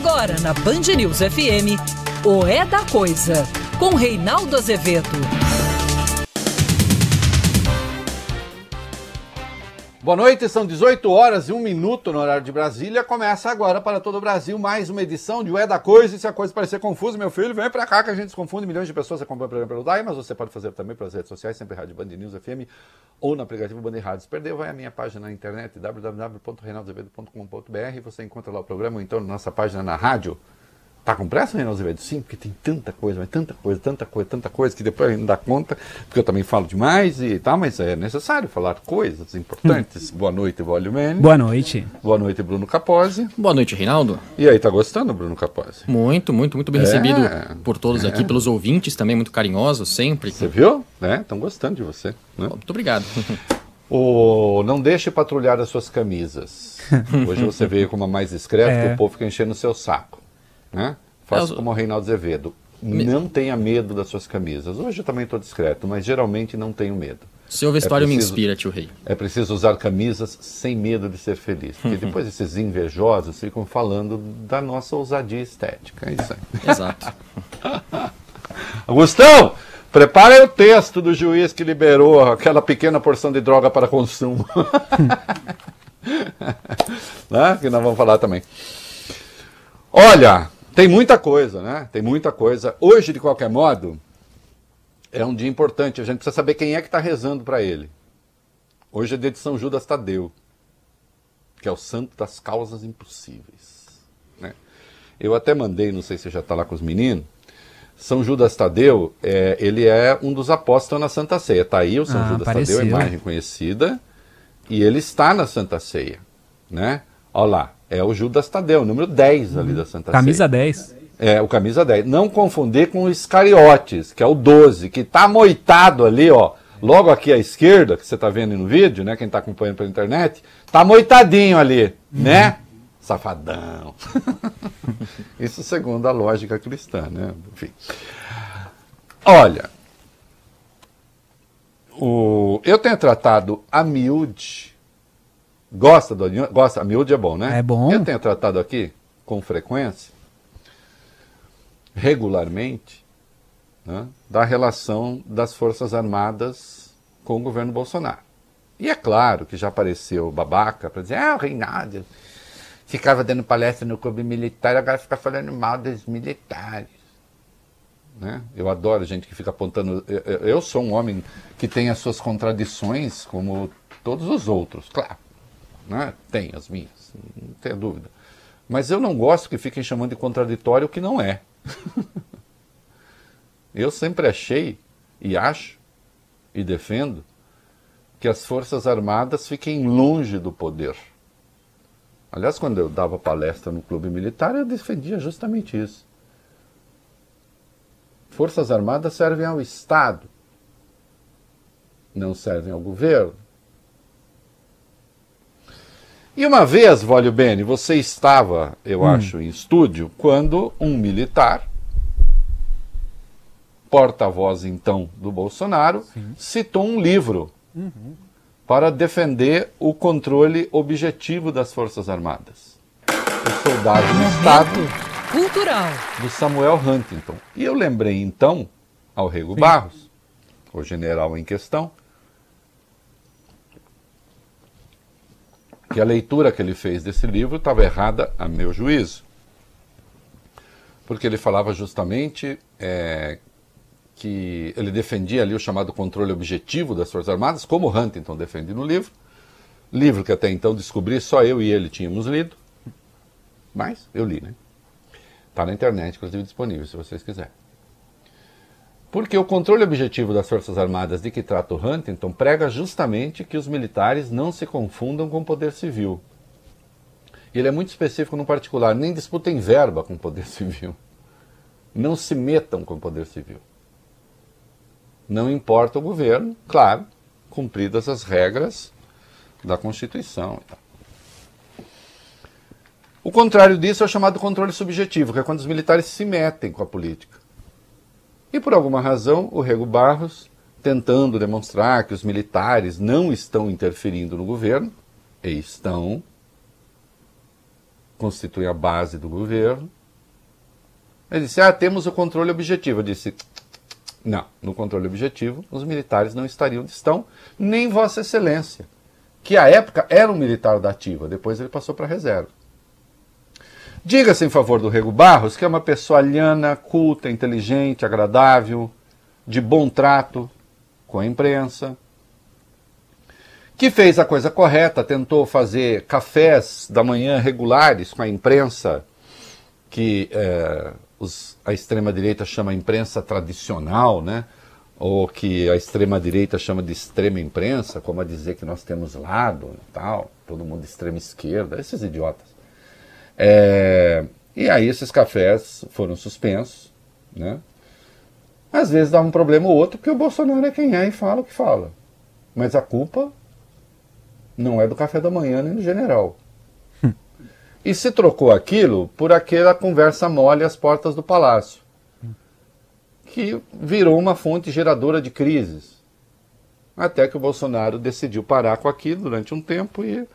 Agora na Band News FM, o É da Coisa, com Reinaldo Azevedo. Boa noite, são 18 horas e 1 minuto no horário de Brasília. Começa agora para todo o Brasil mais uma edição de O É da Coisa. E se a coisa parecer confusa, meu filho, vem para cá que a gente se confunde. Milhões de pessoas acompanham o programa pelo DAI, mas você pode fazer também pelas redes sociais, sempre Rádio Band News FM ou no aplicativo Band Rádios. Perdeu, vai à minha página na internet, www.reinaldozevedo.com.br. Você encontra lá o programa, ou então na nossa página na rádio. Tá com pressa, Reinaldo Azevedo? Sim, porque tem tanta coisa, mas tanta coisa, tanta coisa, tanta coisa, que depois a gente não dá conta, porque eu também falo demais e tal, mas é necessário falar coisas importantes. Boa noite, Vólio Mene. Boa noite. Boa noite, Bruno Capozzi. Boa noite, Reinaldo. E aí, tá gostando, Bruno Capozzi? Muito, muito, muito bem É, recebido por todos é. aqui, pelos ouvintes também, muito carinhosos sempre. Você viu? Né? Estão gostando de você. Né? Muito obrigado. O não deixe patrulhar as suas camisas. Hoje você veio com uma mais discreta, É. que o povo fica enchendo o seu saco. Né? Faça É, eu- como o Reinaldo Azevedo. Não tenha medo das suas camisas. Hoje eu também estou discreto, mas geralmente não tenho medo. Seu vestuário me preciso- inspira, tio Rei. É preciso usar camisas sem medo de ser feliz. Porque depois esses invejosos ficam falando da nossa ousadia estética. É isso aí. Exato. Augustão, prepara aí o texto do juiz que liberou aquela pequena porção de droga para consumo. né? Que nós vamos falar também. Olha, tem muita coisa, né? Tem muita coisa. Hoje, de qualquer modo, é um dia importante. A gente precisa saber quem é que está rezando para ele. Hoje é dia de São Judas Tadeu, que é o santo das causas impossíveis. né? Eu até mandei, não sei se já está lá com os meninos, são Judas Tadeu, é, ele é um dos apóstolos na Santa Ceia. Está aí o São Ah, Judas apareceu. Tadeu, imagem conhecida, e ele está na Santa Ceia. Né? Olha lá, é o Judas Tadeu, número 10 ali da Santa Camisa Ceia. 10. É, o camisa 10. Não confundir com o Iscariotes, que é o 12, que está moitado ali, ó. Logo aqui à esquerda, que você está vendo no vídeo, né? Quem está acompanhando pela internet, tá moitadinho ali, né? Safadão. Isso segundo a lógica cristã, né? Enfim. Olha, o, eu tenho tratado a miúde. Gosta do gosta? A miúde é bom, né? É bom. Eu tenho tratado aqui com frequência, regularmente, né, da relação das Forças Armadas com o governo Bolsonaro. E é claro que já apareceu babaca para dizer, ah, o Reinaldo ficava dando palestra no clube militar, agora fica falando mal dos militares. Né? Eu adoro gente que fica apontando. Eu, eu- eu sou um homem que tem as suas contradições, como todos os outros, claro. Né? Tem as minhas, não tenho dúvida. Mas eu não gosto que fiquem chamando de contraditório o que não é. eu sempre achei e acho e defendo que as Forças Armadas fiquem longe do poder. Aliás, quando eu dava palestra no clube militar, eu defendia justamente isso. Forças Armadas servem ao Estado, não servem ao governo. E uma vez, Vólio Bene, você estava, eu acho, em estúdio, quando um militar, porta-voz então do Bolsonaro, citou um livro para defender o controle objetivo das Forças Armadas. O Soldado do Estado cultural. do Samuel Huntington. E eu lembrei então ao Rego Barros, o general em questão, que a leitura que ele fez desse livro estava errada a meu juízo. Porque ele falava justamente é, que ele defendia ali o chamado controle objetivo das Forças Armadas, como Huntington defende no livro. Livro que até então descobri, só eu e ele tínhamos lido. Mas eu li, né? Está na internet, inclusive disponível, se vocês quiserem. Porque o controle objetivo das Forças Armadas de que trata o Huntington prega justamente que os militares não se confundam com o poder civil. Ele é muito específico no particular, nem disputem verba com o poder civil. Não se metam com o poder civil. Não importa o governo, claro, cumpridas as regras da Constituição. O contrário disso é o chamado controle subjetivo, que é quando os militares se metem com a política. E por alguma razão, o Rego Barros, tentando demonstrar que os militares não estão interferindo no governo, e estão, constituem a base do governo. Ele disse: Ah, temos o controle objetivo. Eu disse: Não, no controle objetivo, os militares não estariam onde estão, nem Vossa Excelência, que à época era um militar da ativa, depois ele passou para a reserva. Diga-se em favor do Rego Barros, que é uma pessoa alhana, culta, inteligente, agradável, de bom trato com a imprensa, que fez a coisa correta, tentou fazer cafés da manhã regulares com a imprensa, que é, os, a extrema-direita chama imprensa tradicional, né? ou que a extrema-direita chama de extrema imprensa, como a dizer que nós temos lado e tal, todo mundo extrema esquerda, esses idiotas. É, e aí esses cafés foram suspensos, né? Às vezes dá um problema ou outro, porque o Bolsonaro é quem é e fala o que fala. Mas a culpa não é do café da manhã nem do general. e se trocou aquilo por aquela conversa mole às portas do palácio, que virou uma fonte geradora de crises. Até que o Bolsonaro decidiu parar com aquilo durante um tempo e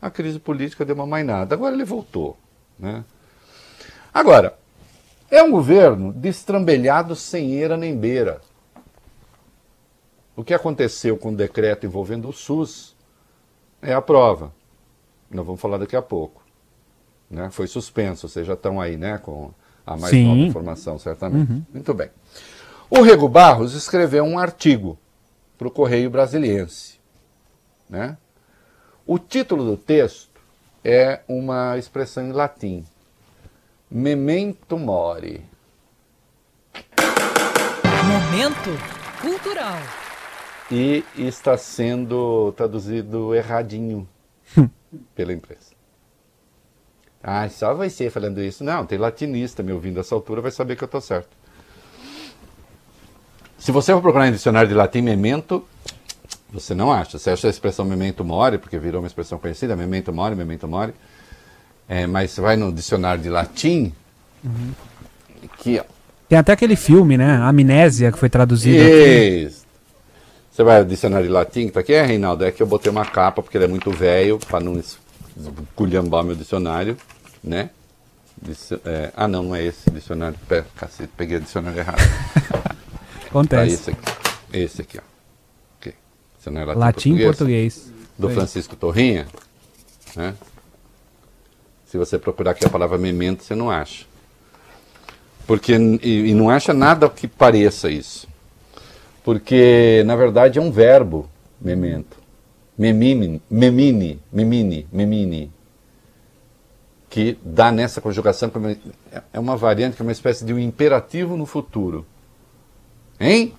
a crise política deu uma mainada. Agora ele voltou. Né? Agora, é um governo destrambelhado sem eira nem beira. O que aconteceu com o decreto envolvendo o SUS é a prova. Nós vamos falar daqui a pouco. Né? Foi suspenso, vocês já estão aí né, com a mais Sim. nova informação, certamente. Uhum. Muito bem. O Rego Barros escreveu um artigo para o Correio Brasiliense. Né? O título do texto é uma expressão em latim. Memento mori. Momento cultural. E está sendo traduzido erradinho pela imprensa. Ah, só você falando isso. Não, tem latinista me ouvindo essa altura, vai saber que eu estou certo. Se você for procurar em dicionário de latim memento, você não acha. Você acha a expressão memento mori, porque virou uma expressão conhecida, memento mori, memento mori. É, mas você vai no dicionário de latim, uhum. aqui, ó. Tem até aquele filme, né? Amnésia, que foi traduzido Isso. Aqui. Você vai no dicionário de latim, que tá aqui, é, Reinaldo? É que eu botei uma capa, porque ele é muito velho, para não esculhambar meu dicionário, né? É, ah, não, não é esse dicionário. Pé, cacete, peguei o dicionário errado. Acontece. Tá, esse aqui, esse aqui ó. Não é latim, latim português, português. Do Francisco Torrinha. Né? Se você procurar aqui a palavra memento, você não acha. Porque, e, e não acha nada que pareça isso. Porque, na verdade, é um verbo, memento. Memine, memine, memine, memine. Que dá nessa conjugação, é uma variante que é uma espécie de um imperativo no futuro. Hein?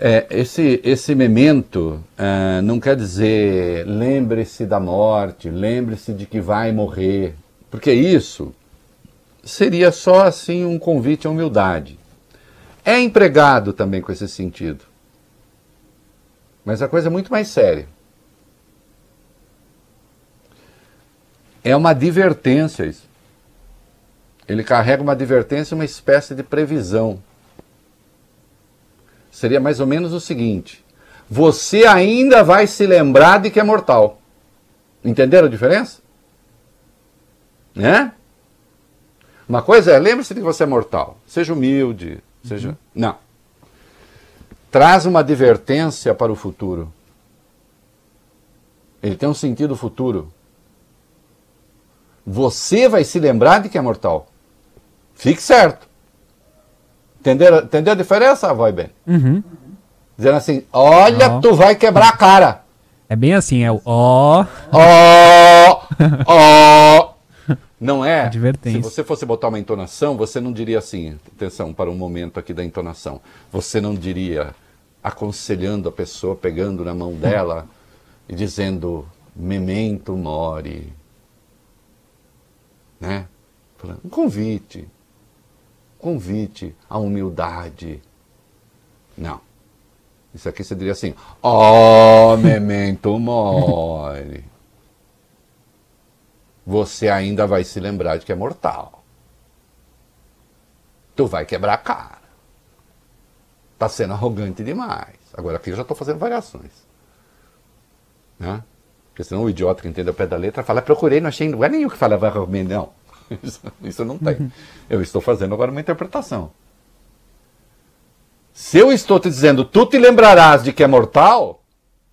É, esse, esse memento uh, não quer dizer lembre-se da morte, lembre-se de que vai morrer, porque isso seria só assim um convite à humildade. É empregado também com esse sentido. Mas a coisa é muito mais séria. É uma advertência isso. Ele carrega uma advertência, uma espécie de previsão seria mais ou menos o seguinte: você ainda vai se lembrar de que é mortal. Entenderam a diferença? Né? Uma coisa é, lembre-se de que você é mortal. Seja humilde, seja. Uhum. Não. Traz uma advertência para o futuro. Ele tem um sentido futuro. Você vai se lembrar de que é mortal. Fique certo. Entendeu, entendeu a diferença, vai bem? Uhum. Dizendo assim, olha, oh. tu vai quebrar a cara. É bem assim, é o ó. Ó, ó. Não é? Advertência. Se você fosse botar uma entonação, você não diria assim, atenção para um momento aqui da entonação. Você não diria aconselhando a pessoa, pegando na mão dela e dizendo memento mori. Né? Um convite convite à humildade. Não. Isso aqui você diria assim: ó, oh, memento mori. Você ainda vai se lembrar de que é mortal. Tu vai quebrar a cara. Tá sendo arrogante demais. Agora aqui eu já estou fazendo variações. Né? Porque senão o idiota que entende o pé da letra fala, procurei, não achei em lugar nenhum que falava romeno. Não, isso, isso não tem. Eu estou fazendo agora uma interpretação. Se eu estou te dizendo, tu te lembrarás de que é mortal,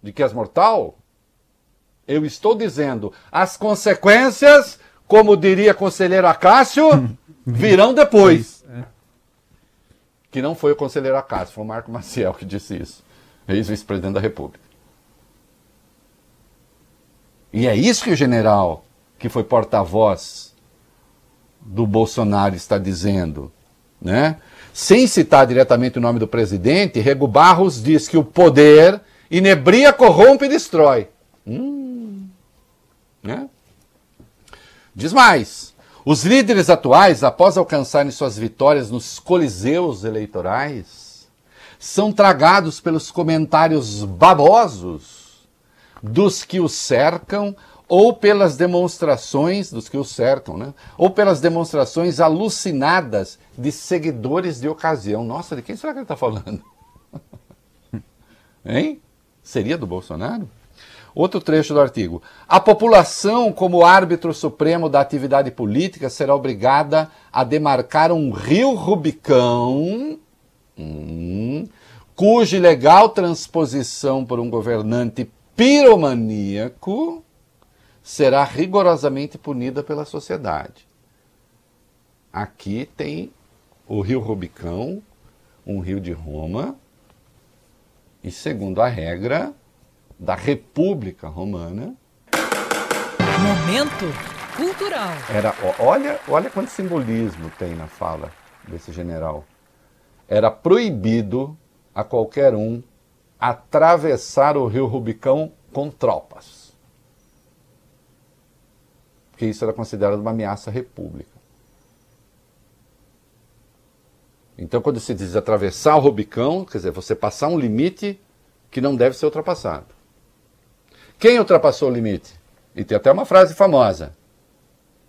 de que és mortal, eu estou dizendo, as consequências, como diria conselheiro Acácio, virão depois. Que não foi o conselheiro Acácio, foi o Marco Maciel que disse isso, ex-vice-presidente da República. E é isso que o general, que foi porta-voz do Bolsonaro, está dizendo, né? Sem citar diretamente o nome do presidente, Rego Barros diz que o poder inebria, corrompe e destrói. Hum, né? Diz mais. Os líderes atuais, após alcançarem suas vitórias nos coliseus eleitorais, são tragados pelos comentários babosos dos que os cercam ou pelas demonstrações dos que o cercam, né? Ou pelas demonstrações alucinadas de seguidores de ocasião. Nossa, de quem será que ele está falando? hein? Seria do Bolsonaro? Outro trecho do artigo. A população, como árbitro supremo da atividade política, será obrigada a demarcar um rio Rubicão, hum, cuja ilegal transposição por um governante piromaníaco será rigorosamente punida pela sociedade. Aqui tem o rio Rubicão, um rio de Roma, e segundo a regra da República Romana. Momento cultural. Era, olha, olha quanto simbolismo tem na fala desse general. Era proibido a qualquer um atravessar o rio Rubicão com tropas porque isso era considerado uma ameaça à república. Então, quando se diz atravessar o Rubicão, quer dizer, você passar um limite que não deve ser ultrapassado. Quem ultrapassou o limite? E tem até uma frase famosa: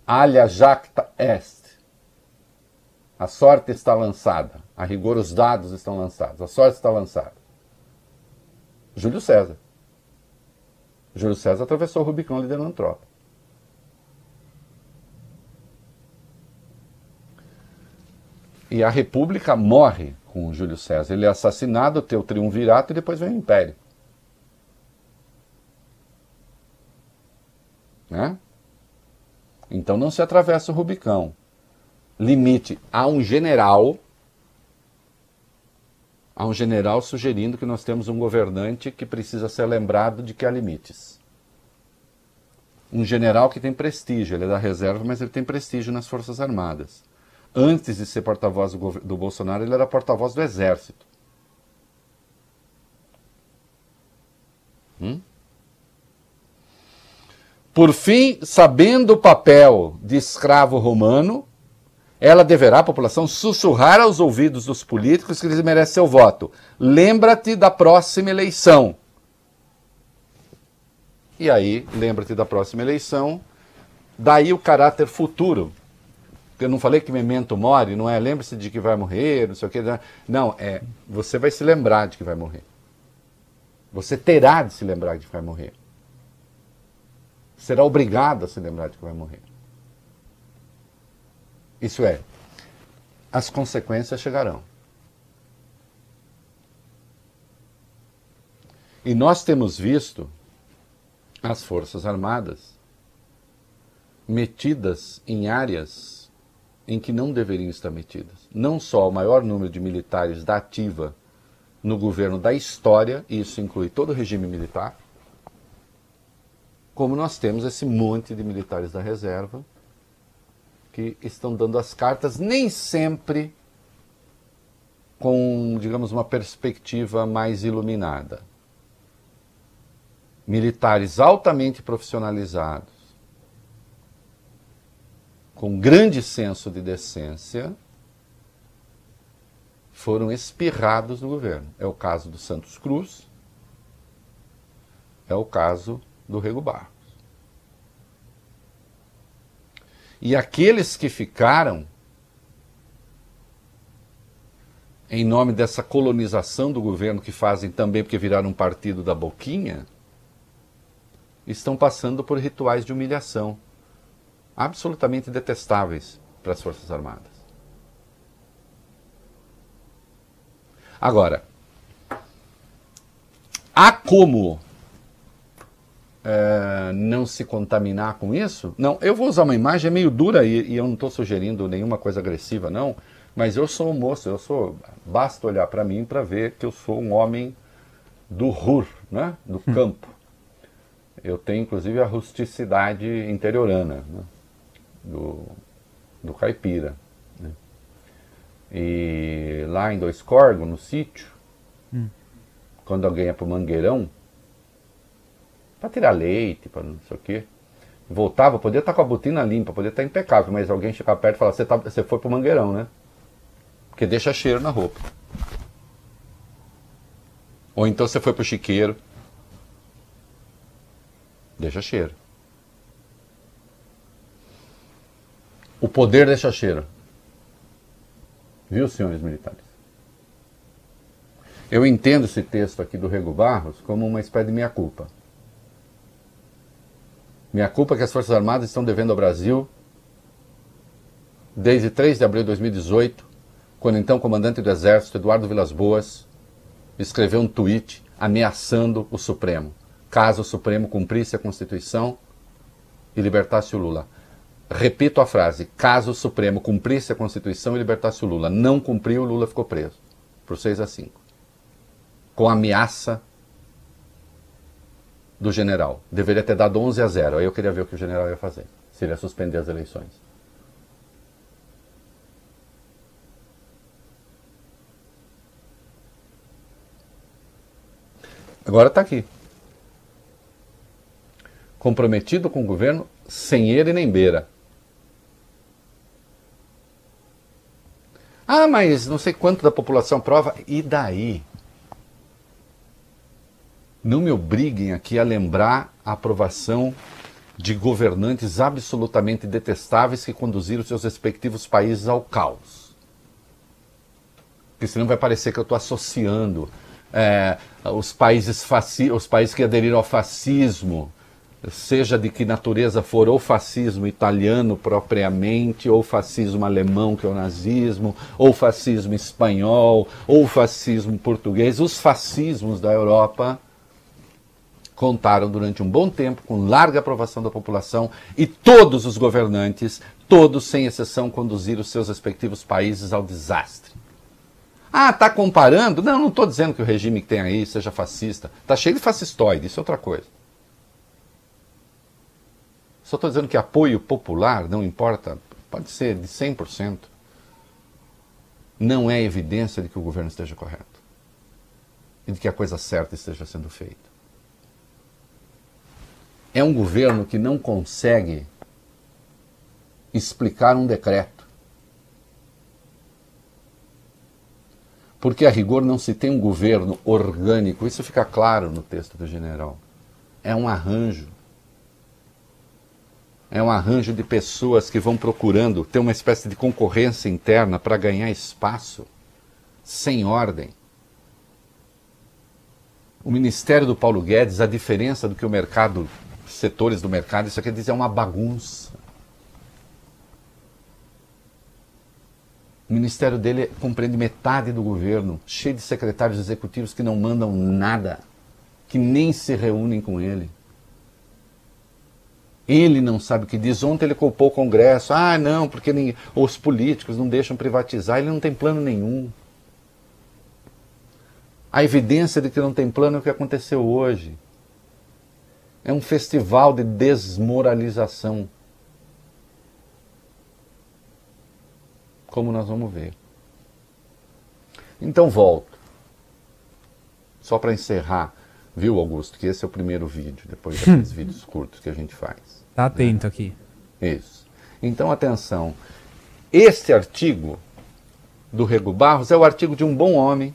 Alia jacta est. A sorte está lançada. A rigor, os dados estão lançados. A sorte está lançada. Júlio César. Júlio César atravessou o Rubicão liderando tropa. E a República morre com Júlio César. Ele é assassinado, tem o triunvirato e depois vem o Império. Né? Então não se atravessa o Rubicão. Limite a um general. A um general sugerindo que nós temos um governante que precisa ser lembrado de que há limites. Um general que tem prestígio, ele é da reserva, mas ele tem prestígio nas Forças Armadas antes de ser porta-voz do, do, Bolsonaro, ele era porta-voz do Exército. Hum? Por fim, sabendo o papel de escravo romano, ela deverá, a população, sussurrar aos ouvidos dos políticos que eles merecem seu voto. Lembra-te da próxima eleição. E aí, lembra-te da próxima eleição, daí o caráter futuro eu não falei que memento mori, não é lembre-se de que vai morrer, não sei o que. Não, é você vai se lembrar de que vai morrer. Você terá de se lembrar de que vai morrer. Será obrigado a se lembrar de que vai morrer. Isso é, as consequências chegarão. E nós temos visto as Forças Armadas metidas em áreas em que não deveriam estar metidas. Não só o maior número de militares da ativa no governo da história, e isso inclui todo o regime militar, como nós temos esse monte de militares da reserva que estão dando as cartas, nem sempre com, digamos, uma perspectiva mais iluminada. Militares altamente profissionalizados, com grande senso de decência, foram espirrados no governo. É o caso do Santos Cruz, é o caso do Rego Barros. E aqueles que ficaram, em nome dessa colonização do governo que fazem também porque viraram um partido da boquinha, estão passando por rituais de humilhação absolutamente detestáveis para as Forças Armadas. Agora, há como é, não se contaminar com isso? Não, eu vou usar uma imagem meio dura e, e eu não estou sugerindo nenhuma coisa agressiva, não. Mas eu sou um moço, eu sou. Basta olhar para mim para ver que eu sou um homem do rur, né? do hum. campo. Eu tenho inclusive a rusticidade interiorana né? Do, do caipira. Né? E lá em Dois Corgos, no sítio, hum. quando alguém é para o mangueirão, para tirar leite, para não sei o quê, voltava, podia estar tá com a botina limpa, podia estar tá impecável, mas alguém chegar perto e falar: Você, tá, foi para o mangueirão, né? Porque deixa cheiro na roupa. Ou então você foi pro chiqueiro. Deixa cheiro. O poder deixa cheiro. Viu, senhores militares? Eu entendo esse texto aqui do Rego Barros como uma espécie de minha-culpa. Minha-culpa que as Forças Armadas estão devendo ao Brasil desde 3 de abril de 2018 quando então comandante do Exército, Eduardo Vilas Boas, escreveu um tweet ameaçando o Supremo, caso o Supremo cumprisse a Constituição e libertasse o Lula. Repito a frase: caso o Supremo cumprisse a Constituição e libertasse o Lula. Não cumpriu, o Lula ficou preso por 6 a 5. Com ameaça do general. Deveria ter dado 11 a 0. Aí eu queria ver o que o general ia fazer. Se ele ia suspender as eleições. Agora está aqui. Comprometido com o governo, sem ele nem beira. Ah, mas não sei quanto da população prova. E daí? Não me obriguem aqui a lembrar a aprovação de governantes absolutamente detestáveis que conduziram seus respectivos países ao caos. Porque senão vai parecer que eu estou associando é, os, países os países que aderiram ao fascismo, seja de que natureza for, ou fascismo italiano propriamente, ou fascismo alemão, que é o nazismo, ou fascismo espanhol, ou fascismo português, os fascismos da Europa contaram durante um bom tempo com larga aprovação da população e todos os governantes, todos sem exceção, conduziram seus respectivos países ao desastre. Ah, tá comparando? Não, não estou dizendo que o regime que tem aí seja fascista. Tá cheio de fascistoide, isso é outra coisa. Só estou dizendo que apoio popular, não importa, pode ser de 100%, não é evidência de que o governo esteja correto e de que a coisa certa esteja sendo feita. É um governo que não consegue explicar um decreto porque a rigor não se tem um governo orgânico, isso fica claro no texto do general. É um arranjo. É um arranjo de pessoas que vão procurando ter uma espécie de concorrência interna para ganhar espaço, sem ordem. O ministério do Paulo Guedes, a diferença do que o mercado, setores do mercado, isso quer dizer é uma bagunça. O ministério dele compreende metade do governo, cheio de secretários executivos que não mandam nada, que nem se reúnem com ele. Ele não sabe o que diz. Ontem ele culpou o Congresso. Ah, não, porque nem, os políticos não deixam privatizar. Ele não tem plano nenhum. A evidência de que não tem plano é o que aconteceu hoje. É um festival de desmoralização. como nós vamos ver. Então volto. Só para encerrar, viu, Augusto, que esse é o primeiro vídeo, depois daqueles vídeos curtos que a gente faz. Tá atento né? aqui. Isso. Então, atenção. Este artigo do Rego Barros é o artigo de um bom homem,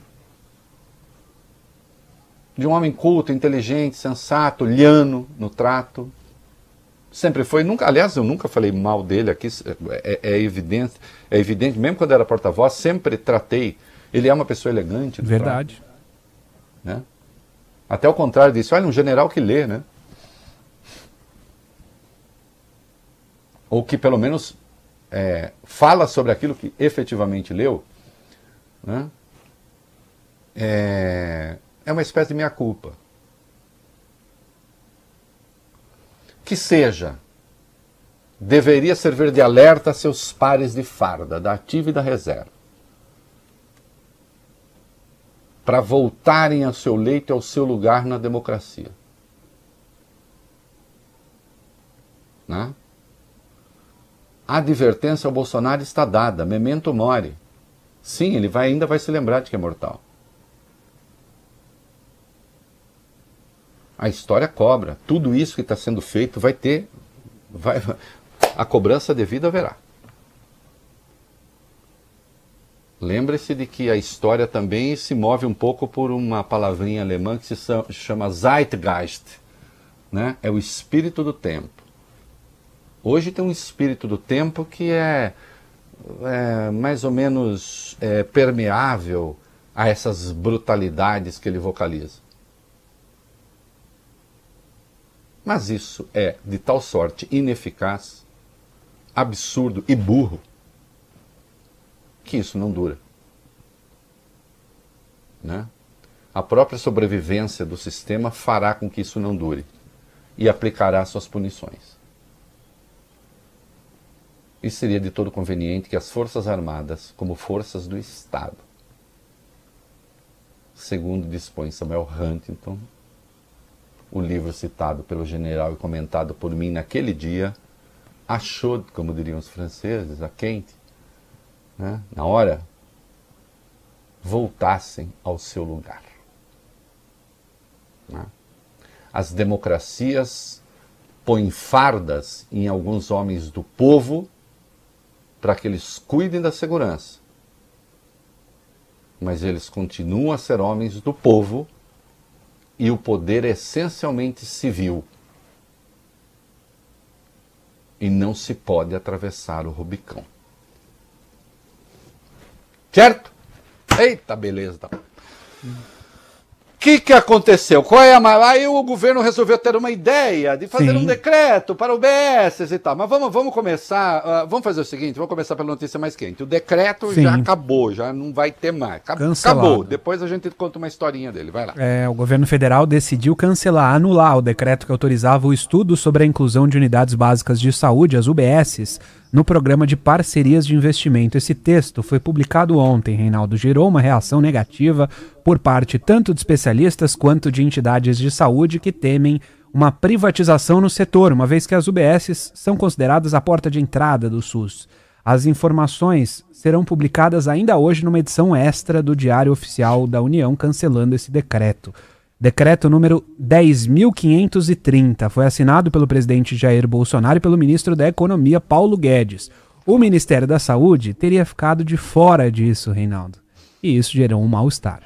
de um homem culto, inteligente, sensato, liano no trato, Sempre foi, nunca, aliás, eu nunca falei mal dele aqui, é, é, é evidente, é evidente, mesmo quando era porta-voz, sempre tratei. Ele é uma pessoa elegante. Verdade. Trato, né? Até o contrário disso, olha, um general que lê, né? Ou que pelo menos é, fala sobre aquilo que efetivamente leu, né? é, é uma espécie de meia-culpa. Que seja, deveria servir de alerta a seus pares de farda, da ativa e da reserva. Para voltarem ao seu leito e ao seu lugar na democracia. Né? A advertência ao Bolsonaro está dada, memento mori. Sim, ele vai, ainda vai se lembrar de que é mortal. A história cobra. Tudo isso que está sendo feito vai ter. Vai, a cobrança devida haverá. Lembre-se de que a história também se move um pouco por uma palavrinha alemã que se chama Zeitgeist. Né? É o espírito do tempo. Hoje tem um espírito do tempo que é, é mais ou menos é, permeável a essas brutalidades que ele vocaliza. Mas isso é de tal sorte ineficaz, absurdo e burro que isso não dura. Né? A própria sobrevivência do sistema fará com que isso não dure e aplicará suas punições. E seria de todo conveniente que as Forças Armadas, como forças do Estado, segundo dispõe Samuel Huntington, o livro citado pelo general e comentado por mim naquele dia, achou, como diriam os franceses, a quente, né, na hora, voltassem ao seu lugar. Né? As democracias põem fardas em alguns homens do povo para que eles cuidem da segurança. Mas eles continuam a ser homens do povo e o poder é essencialmente civil. E não se pode atravessar o Rubicão. Certo? Eita, beleza. Tá que, que aconteceu? Qual é a Aí o governo resolveu ter uma ideia de fazer Sim. um decreto para o BS e tal. Mas vamos, vamos começar. Uh, vamos fazer o seguinte: vamos começar pela notícia mais quente. O decreto Sim. já acabou, já não vai ter mais. Acabou. acabou. Depois a gente conta uma historinha dele. Vai lá. É, o governo federal decidiu cancelar, anular o decreto que autorizava o estudo sobre a inclusão de unidades básicas de saúde, as UBSs, no programa de parcerias de investimento. Esse texto foi publicado ontem, Reinaldo, gerou uma reação negativa por parte tanto de especialistas quanto de entidades de saúde que temem uma privatização no setor, uma vez que as UBSs são consideradas a porta de entrada do SUS. As informações serão publicadas ainda hoje numa edição extra do Diário Oficial da União, cancelando esse decreto. Decreto número 10.530 foi assinado pelo presidente Jair Bolsonaro e pelo ministro da Economia, Paulo Guedes. O Ministério da Saúde teria ficado de fora disso, Reinaldo. E isso gerou um mal-estar.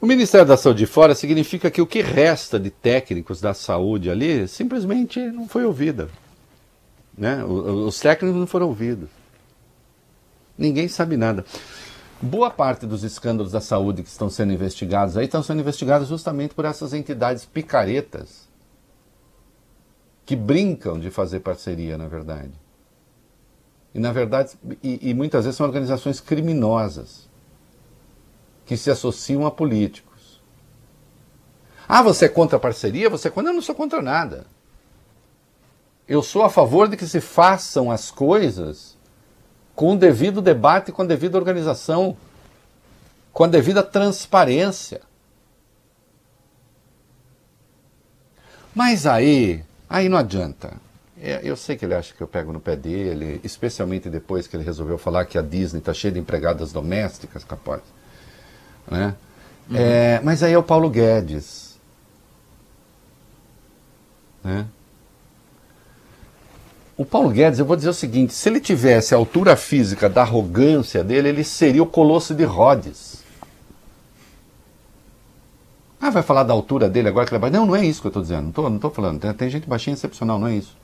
O Ministério da Saúde de fora significa que o que resta de técnicos da saúde ali simplesmente não foi ouvida. Né? Os técnicos não foram ouvidos. Ninguém sabe nada. Boa parte dos escândalos da saúde que estão sendo investigados aí estão sendo investigados justamente por essas entidades picaretas que brincam de fazer parceria, na verdade. E na verdade, e, e muitas vezes são organizações criminosas que se associam a políticos. Ah, você é contra a parceria? Você é contra? Eu não sou contra nada. Eu sou a favor de que se façam as coisas com o devido debate, com a devida organização, com a devida transparência. Mas aí, aí não adianta. É, eu sei que ele acha que eu pego no pé dele, especialmente depois que ele resolveu falar que a Disney está cheia de empregadas domésticas, capaz. Né? Uhum. É, mas aí é o Paulo Guedes. Né? O Paulo Guedes, eu vou dizer o seguinte: se ele tivesse a altura física da arrogância dele, ele seria o colosso de Rhodes. Ah, vai falar da altura dele agora que ele é Não, não é isso que eu estou dizendo. Não estou não tô falando. Tem, tem, gente baixinha excepcional, não é isso.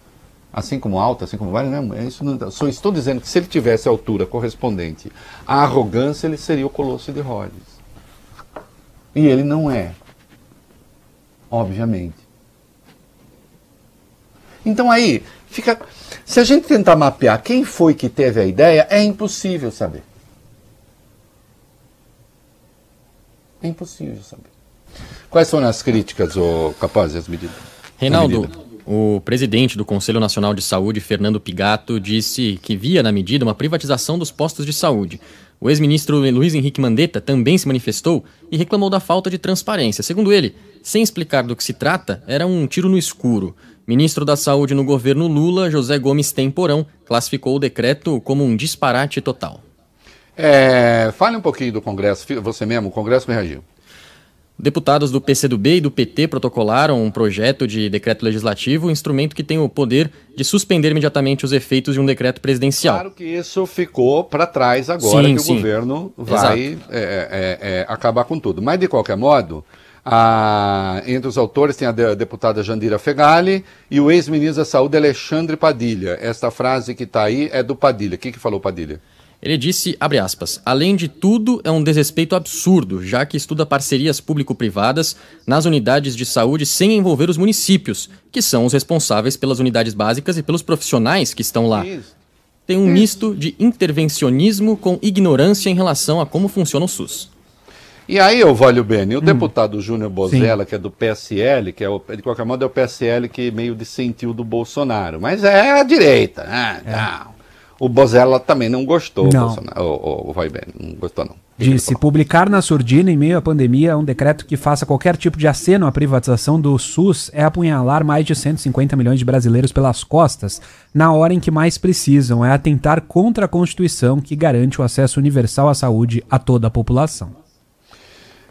Assim como alta, assim como vários, não é isso. Não, só estou dizendo que se ele tivesse a altura correspondente à arrogância, ele seria o colosso de Rhodes. E ele não é. Obviamente. Então aí, fica. Se a gente tentar mapear quem foi que teve a ideia, é impossível saber. É impossível saber. Quais foram as críticas, ou capazes, as medidas? Reinaldo, o presidente do Conselho Nacional de Saúde, Fernando Pigato, disse que via na medida uma privatização dos postos de saúde. O ex-ministro Luiz Henrique Mandetta também se manifestou e reclamou da falta de transparência. Segundo ele, sem explicar do que se trata, era um tiro no escuro. Ministro da Saúde no governo Lula, José Gomes Temporão, classificou o decreto como um disparate total. É, fale um pouquinho do Congresso, você mesmo, o Congresso me reagiu. Deputados do PCdoB e do PT protocolaram um projeto de decreto legislativo, instrumento que tem o poder de suspender imediatamente os efeitos de um decreto presidencial. Claro que isso ficou para trás agora sim, que sim. o governo vai é, é, é, acabar com tudo. Mas, de qualquer modo, a, entre os autores tem a deputada Jandira Fegali e o ex-ministro da Saúde Alexandre Padilha. Esta frase que está aí é do Padilha. O que, que falou Padilha? Ele disse, abre aspas, além de tudo, é um desrespeito absurdo, já que estuda parcerias público-privadas nas unidades de saúde sem envolver os municípios, que são os responsáveis pelas unidades básicas e pelos profissionais que estão lá. Tem um misto de intervencionismo com ignorância em relação a como funciona o SUS. E aí, Ovalio Beni, o hum. deputado Júnior Bozella, Sim. que é do PSL, que é o, de qualquer modo é o PSL que meio dissentiu do Bolsonaro, mas é a direita, né? É. Não. O Bozella também não gostou, não. O, o, o Vai bem, não gostou não. Disse, publicar na surdina em meio à pandemia um decreto que faça qualquer tipo de aceno à privatização do SUS é apunhalar mais de 150 milhões de brasileiros pelas costas na hora em que mais precisam, é atentar contra a Constituição que garante o acesso universal à saúde a toda a população.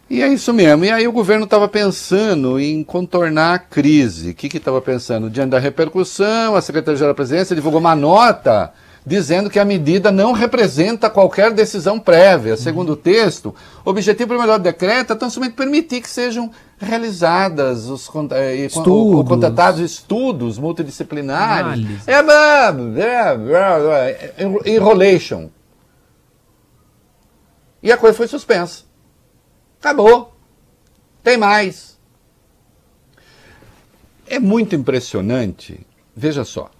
E é isso mesmo. E aí o governo estava pensando em contornar a crise. O que estava pensando? Diante da repercussão, a Secretaria-Geral da Presidência divulgou uma nota dizendo que a medida não representa qualquer decisão prévia. Segundo o texto, o objetivo do melhor decreto é tão somente permitir que sejam realizadas os eh, estudos. contratados estudos multidisciplinares. É, é, é, enrolation. E a coisa foi suspensa. Acabou. Tem mais. É muito impressionante. Veja só.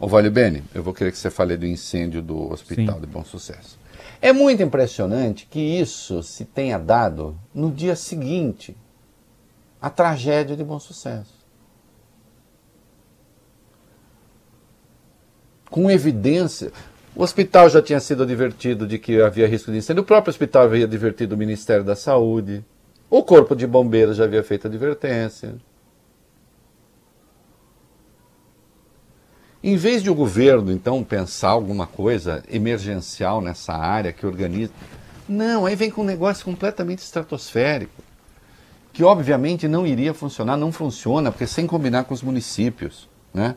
Ô, Vale Bene, eu vou querer que você fale do incêndio do Hospital Sim. de Bom Sucesso. É muito impressionante que isso se tenha dado no dia seguinte à tragédia de Bom Sucesso. Com evidência. O hospital já tinha sido advertido de que havia risco de incêndio, o próprio hospital havia advertido o Ministério da Saúde, o Corpo de Bombeiros já havia feito advertência. Em vez de o governo, então, pensar alguma coisa emergencial nessa área que organiza. Não, aí vem com um negócio completamente estratosférico, que obviamente não iria funcionar, não funciona, porque sem combinar com os municípios. Né?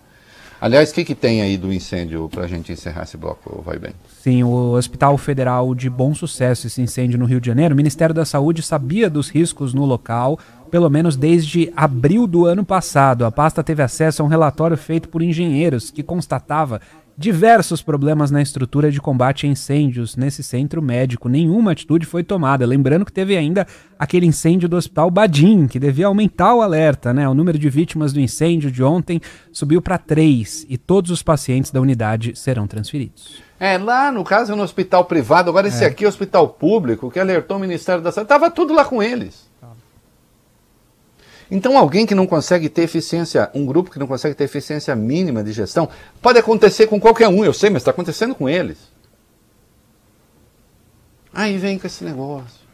Aliás, o que, que tem aí do incêndio para a gente encerrar esse bloco, vai bem? Sim, o Hospital Federal de Bom Sucesso, esse incêndio no Rio de Janeiro, o Ministério da Saúde sabia dos riscos no local, pelo menos desde abril do ano passado. A pasta teve acesso a um relatório feito por engenheiros que constatava diversos problemas na estrutura de combate a incêndios nesse centro médico. Nenhuma atitude foi tomada. Lembrando que teve ainda aquele incêndio do Hospital Badim, que devia aumentar o alerta. Né? O número de vítimas do incêndio de ontem subiu para três e todos os pacientes da unidade serão transferidos. É, lá no caso no hospital privado, agora esse é. aqui é o hospital público, que alertou o Ministério da Saúde, estava tudo lá com eles. Então, alguém que não consegue ter eficiência, um grupo que não consegue ter eficiência mínima de gestão, pode acontecer com qualquer um, eu sei, mas está acontecendo com eles. Aí vem com esse negócio.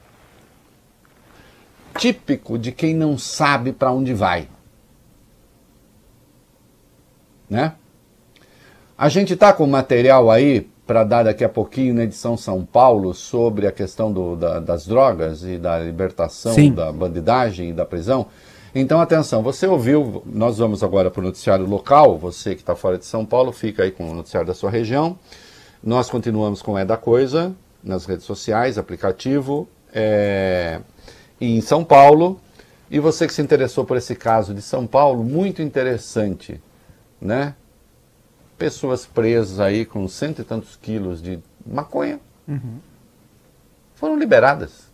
Típico de quem não sabe para onde vai. Né? A gente está com material aí para dar daqui a pouquinho na edição São Paulo sobre a questão do, da, das drogas e da libertação Sim. da bandidagem e da prisão. Então, atenção, você ouviu, nós vamos agora para o noticiário local, você que está fora de São Paulo, fica aí com o noticiário da sua região. Nós continuamos com É da Coisa, nas redes sociais, aplicativo, é, em São Paulo. E você que se interessou por esse caso de São Paulo, muito interessante, né? Pessoas presas aí com cento e tantos quilos de maconha uhum. foram liberadas,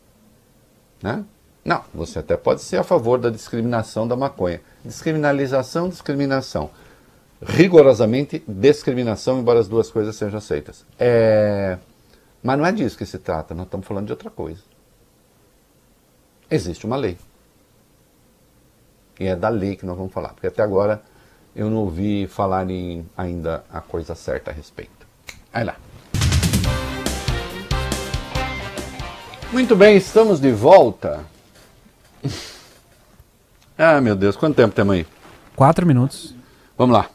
né? Não, você até pode ser a favor da discriminação da maconha. Descriminalização, discriminação. Rigorosamente discriminação, embora as duas coisas sejam aceitas. É... Mas não é disso que se trata, nós estamos falando de outra coisa. Existe uma lei. E é da lei que nós vamos falar, porque até agora eu não ouvi falarem ainda a coisa certa a respeito. Aí lá. Muito bem, estamos de volta. Ah, meu Deus, quanto tempo temos aí? Quatro minutos. Vamos lá.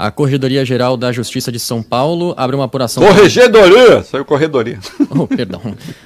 A Corredoria Geral da Justiça de São Paulo abre uma apuração. Corregedoria! Saiu corredoria. Oh, perdão.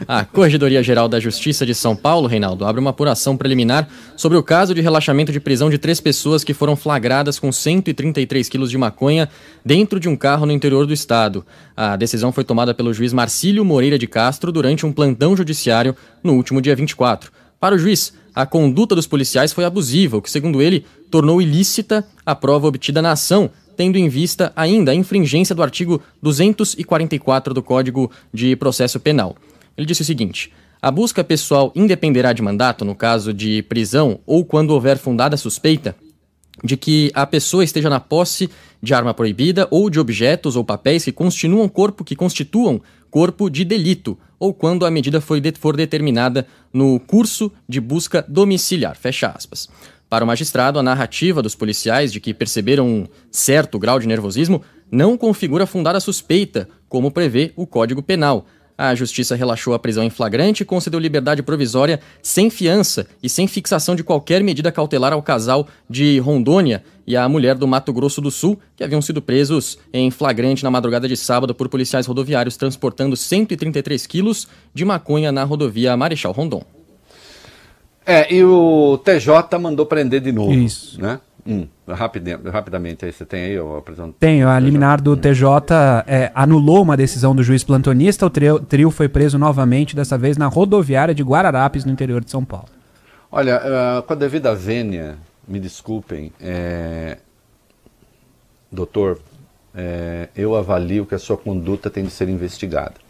A Corredoria Geral da Justiça de São Paulo, Reinaldo, abre uma apuração preliminar sobre o caso de relaxamento de prisão de três pessoas que foram flagradas com 133 quilos de maconha dentro de um carro no interior do estado. A decisão foi tomada pelo juiz Marcílio Moreira de Castro durante um plantão judiciário no último dia 24. Para o juiz, a conduta dos policiais foi abusiva, o que, segundo ele, tornou ilícita a prova obtida na ação tendo em vista ainda a infringência do artigo 244 do Código de Processo Penal. Ele disse o seguinte: a busca pessoal independerá de mandato no caso de prisão ou quando houver fundada suspeita de que a pessoa esteja na posse de arma proibida ou de objetos ou papéis que constituam corpo que constituam corpo de delito ou quando a medida for determinada no curso de busca domiciliar. Fecha aspas. Para o magistrado, a narrativa dos policiais de que perceberam um certo grau de nervosismo não configura fundada suspeita, como prevê o Código Penal. A justiça relaxou a prisão em flagrante e concedeu liberdade provisória sem fiança e sem fixação de qualquer medida cautelar ao casal de Rondônia e à mulher do Mato Grosso do Sul, que haviam sido presos em flagrante na madrugada de sábado por policiais rodoviários transportando 133 quilos de maconha na rodovia Marechal Rondon. É, e o TJ mandou prender de novo. Isso. Né? Hum, rapidamente, rapidamente aí, você tem aí a apresentação? Tenho, a liminar do TJ é, anulou uma decisão do juiz plantonista, o trio, trio, foi preso novamente, dessa vez na rodoviária de Guararapes, no interior de São Paulo. Olha, uh, com a devida vênia, me desculpem, é... doutor, é... eu avalio que a sua conduta tem de ser investigada.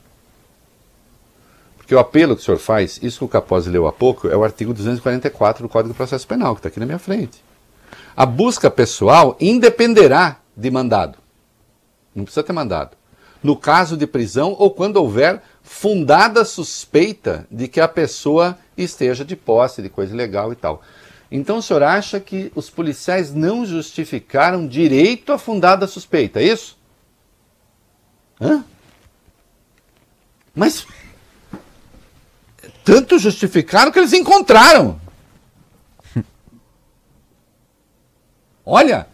Porque o apelo que o senhor faz, isso que o Capozzi leu há pouco, é o artigo 244 do Código de Processo Penal, que está aqui na minha frente. A busca pessoal independerá de mandado. Não precisa ter mandado. No caso de prisão ou quando houver fundada suspeita de que a pessoa esteja de posse de coisa ilegal e tal. Então o senhor acha que os policiais não justificaram direito a fundada suspeita, é isso? Hã? Mas tanto justificaram que eles encontraram. Olha,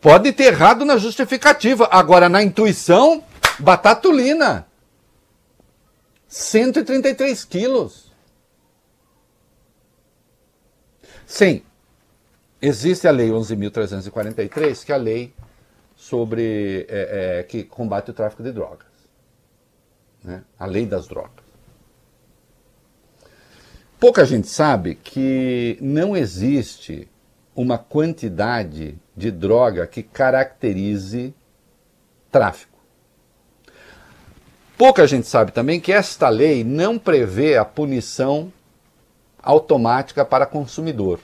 pode ter errado na justificativa, agora na intuição, batatulina. 133 quilos. Sim, existe a Lei 11.343, que é a lei sobre é, é, que combate o tráfico de drogas. Né? A lei das drogas. Pouca gente sabe que não existe uma quantidade de droga que caracterize tráfico. Pouca gente sabe também que esta lei não prevê a punição automática para consumidor.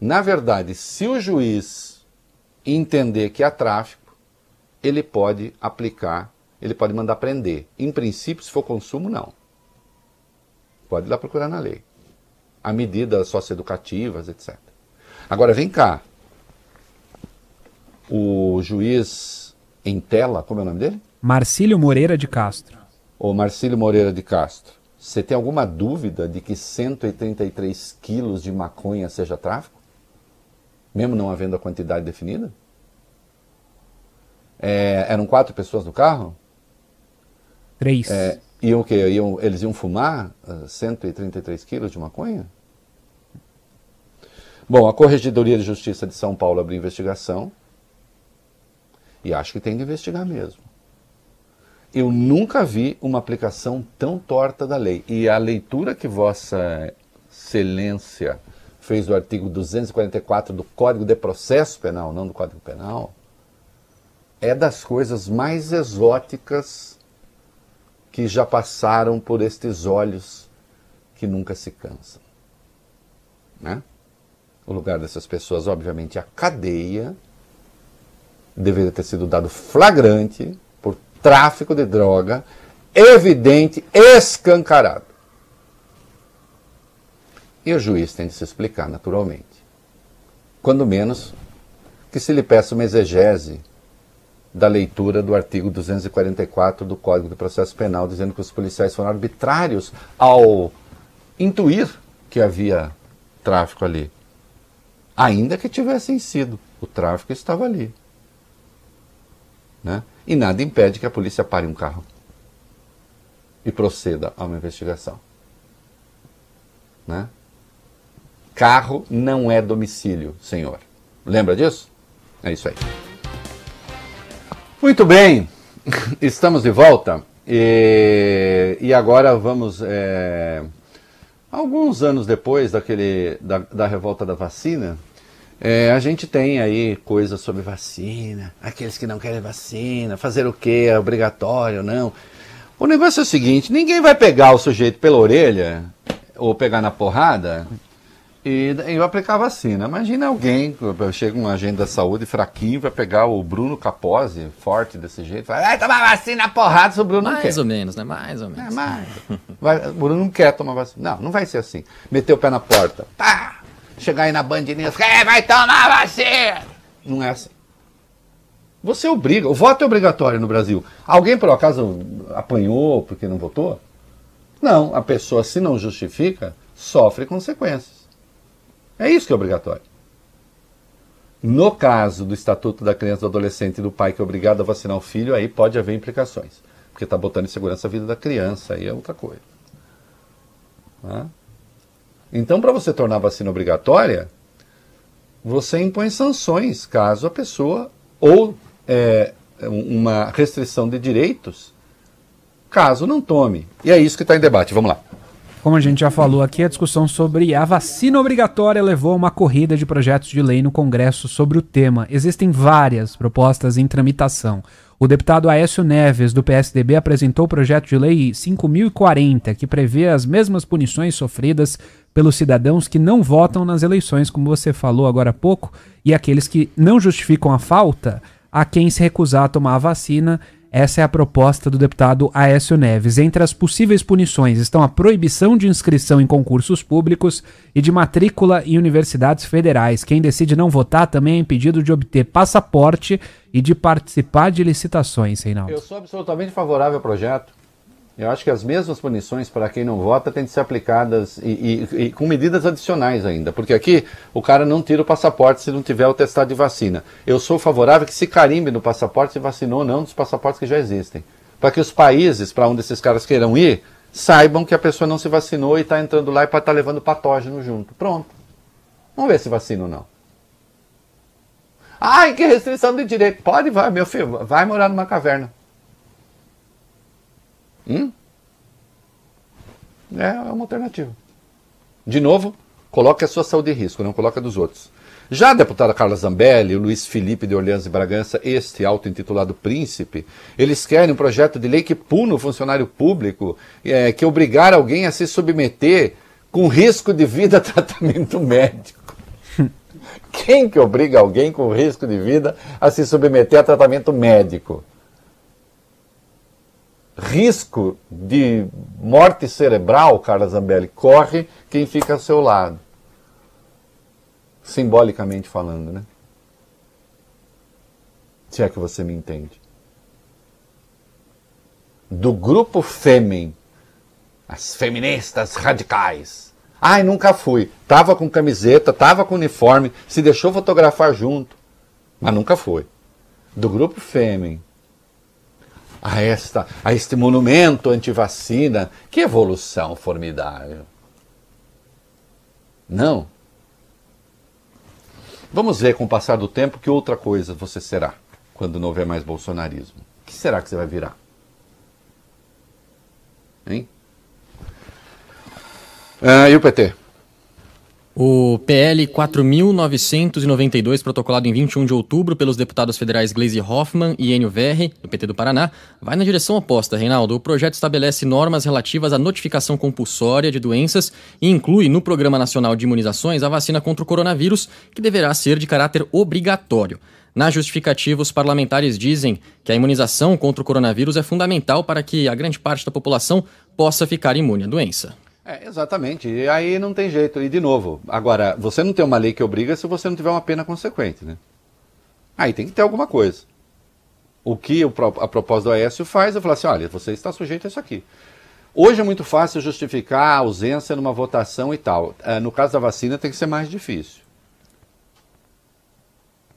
Na verdade, se o juiz entender que há tráfico, ele pode aplicar, ele pode mandar prender. Em princípio, se for consumo, não. Pode ir lá procurar na lei. A medidas socioeducativas, etc. Agora, vem cá. O juiz em tela, como é o nome dele? Marcílio Moreira de Castro. O Marcílio Moreira de Castro. Você tem alguma dúvida de que 133 quilos de maconha seja tráfico? Mesmo não havendo a quantidade definida? É, eram quatro pessoas no carro? Três. É, Iam o quê? Iam, eles iam fumar 133 ah, quilos de maconha? Bom, a Corregedoria de Justiça de São Paulo abriu investigação e acho que tem de investigar mesmo. Eu nunca vi uma aplicação tão torta da lei. E a leitura que Vossa Excelência fez do artigo 244 do Código de Processo Penal, não do Código Penal, é das coisas mais exóticas que já passaram por estes olhos que nunca se cansam. Né? O lugar dessas pessoas, obviamente, é a cadeia. Deveria ter sido dado flagrante por tráfico de droga, evidente, escancarado. E o juiz tem de se explicar, naturalmente. Quando menos que se lhe peça uma exegese da leitura do artigo 244 do Código de Processo Penal, dizendo que os policiais foram arbitrários ao intuir que havia tráfico ali. Ainda que tivessem sido, o tráfico estava ali. Né? E nada impede que a polícia pare um carro e proceda a uma investigação. Né? Carro não é domicílio, senhor. Lembra disso? É isso aí. Muito bem, estamos de volta e, e agora vamos. É, alguns anos depois daquele, da, da revolta da vacina, é, a gente tem aí coisas sobre vacina, aqueles que não querem vacina, fazer o que, é obrigatório, não. O negócio é o seguinte: ninguém vai pegar o sujeito pela orelha ou pegar na porrada e, e aplicar a vacina. Imagina alguém, chega um agente da saúde fraquinho, vai pegar o Bruno Capozzi, forte desse jeito, vai, vai tomar vacina porrada, o Bruno mais não quer. Mais ou menos, né? Mais ou menos. É, mais. Vai, o Bruno não quer tomar vacina. Não, não vai ser assim. Meter o pé na porta, pá, chegar aí na Band News, é, vai tomar vacina. Não é assim. Você obriga, o voto é obrigatório no Brasil. Alguém por acaso apanhou porque não votou? Não, a pessoa, se não justifica, sofre consequências. É isso que é obrigatório. No caso do Estatuto da Criança e do Adolescente e do pai que é obrigado a vacinar o filho, aí pode haver implicações. Porque está botando em segurança a vida da criança, aí é outra coisa. Tá? Então, para você tornar a vacina obrigatória, você impõe sanções caso a pessoa, ou é, uma restrição de direitos, caso não tome. E é isso que está em debate. Vamos lá. Como a gente já falou aqui, a discussão sobre a vacina obrigatória levou a uma corrida de projetos de lei no Congresso sobre o tema. Existem várias propostas em tramitação. O deputado Aécio Neves, do PSDB, apresentou o projeto de lei 5040, que prevê as mesmas punições sofridas pelos cidadãos que não votam nas eleições, como você falou agora há pouco, e aqueles que não justificam a falta a quem se recusar a tomar a vacina essa é a proposta do deputado Aécio Neves. Entre as possíveis punições estão a proibição de inscrição em concursos públicos e de matrícula em universidades federais. Quem decide não votar também é impedido de obter passaporte e de participar de licitações, Reinaldo. Eu sou absolutamente favorável ao projeto. Eu acho que as mesmas punições para quem não vota têm de ser aplicadas e, e, e, com medidas adicionais ainda, porque aqui o cara não tira o passaporte se não tiver o testado de vacina. Eu sou favorável que se carimbe no passaporte se vacinou ou não dos passaportes que já existem, para que os países para onde esses caras queiram ir saibam que a pessoa não se vacinou e está entrando lá e pode estar tá levando patógeno junto. Pronto. Vamos ver se vacina ou não. Ai, que restrição de direito. Pode, vai, meu filho, vai morar numa caverna. Hum? É uma alternativa. De novo, coloque a sua saúde em risco, não coloque a dos outros. Já a deputada Carla Zambelli, o Luiz Felipe de Orleans e Bragança, este auto-intitulado príncipe, eles querem um projeto de lei que puna o funcionário público, é, que obrigar alguém a se submeter com risco de vida a tratamento médico. Quem que obriga alguém com risco de vida a se submeter a tratamento médico? Risco de morte cerebral, Carla Zambelli, corre quem fica ao seu lado. Simbolicamente falando, né? Se é que você me entende. Do grupo Fêmen, as feministas radicais. Ai, nunca fui. Tava com camiseta, tava com uniforme, se deixou fotografar junto, mas nunca foi. Do grupo Fêmen, a, esta, a este monumento antivacina. Que evolução formidável. Não. Vamos ver com o passar do tempo que outra coisa você será quando não houver mais bolsonarismo. O que será que você vai virar? Hein? Ah, e o PT? O PL 4.992, protocolado em 21 de outubro pelos deputados federais Gleisi Hoffmann e Enio Verri, do PT do Paraná, vai na direção oposta, Reinaldo. O projeto estabelece normas relativas à notificação compulsória de doenças e inclui no Programa Nacional de Imunizações a vacina contra o coronavírus, que deverá ser de caráter obrigatório. Na justificativa, os parlamentares dizem que a imunização contra o coronavírus é fundamental para que a grande parte da população possa ficar imune à doença. É, exatamente. E aí não tem jeito. E de novo, agora, você não tem uma lei que obriga se você não tiver uma pena consequente, né? Aí tem que ter alguma coisa. O que a propósito do Aécio faz é falar assim, olha, você está sujeito a isso aqui. Hoje é muito fácil justificar a ausência numa votação e tal. É, no caso da vacina tem que ser mais difícil.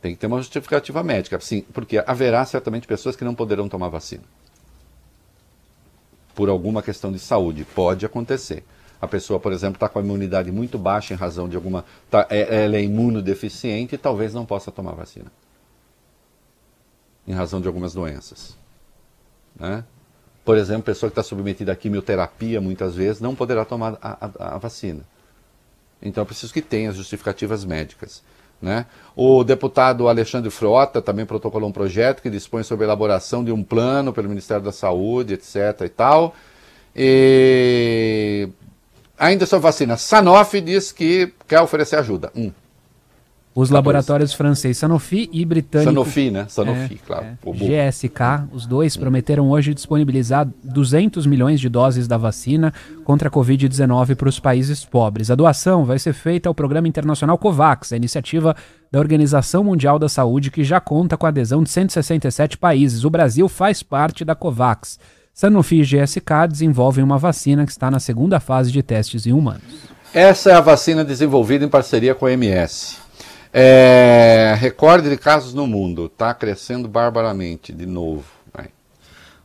Tem que ter uma justificativa médica, sim, porque haverá certamente pessoas que não poderão tomar vacina. Por alguma questão de saúde. Pode acontecer. A pessoa, por exemplo, está com a imunidade muito baixa em razão de alguma. Tá, é, ela é imunodeficiente e talvez não possa tomar vacina. Em razão de algumas doenças. Né? Por exemplo, pessoa que está submetida à quimioterapia muitas vezes não poderá tomar a, a, a vacina. Então é preciso que tenha as justificativas médicas. Né? O deputado Alexandre Frota também protocolou um projeto que dispõe sobre a elaboração de um plano pelo Ministério da Saúde, etc. e tal. E Ainda sobre vacina, Sanofi diz que quer oferecer ajuda. Um. Os laboratórios francês Sanofi e britânico... Sanofi, né? Sanofi, é, claro. É. GSK, os dois prometeram hoje disponibilizar 200 milhões de doses da vacina contra a Covid-19 para os países pobres. A doação vai ser feita ao Programa Internacional COVAX, a iniciativa da Organização Mundial da Saúde, que já conta com a adesão de 167 países. O Brasil faz parte da COVAX. Sanofi e GSK desenvolvem uma vacina que está na segunda fase de testes em humanos. Essa é a vacina desenvolvida em parceria com a MS. É, recorde de casos no mundo, está crescendo barbaramente de novo.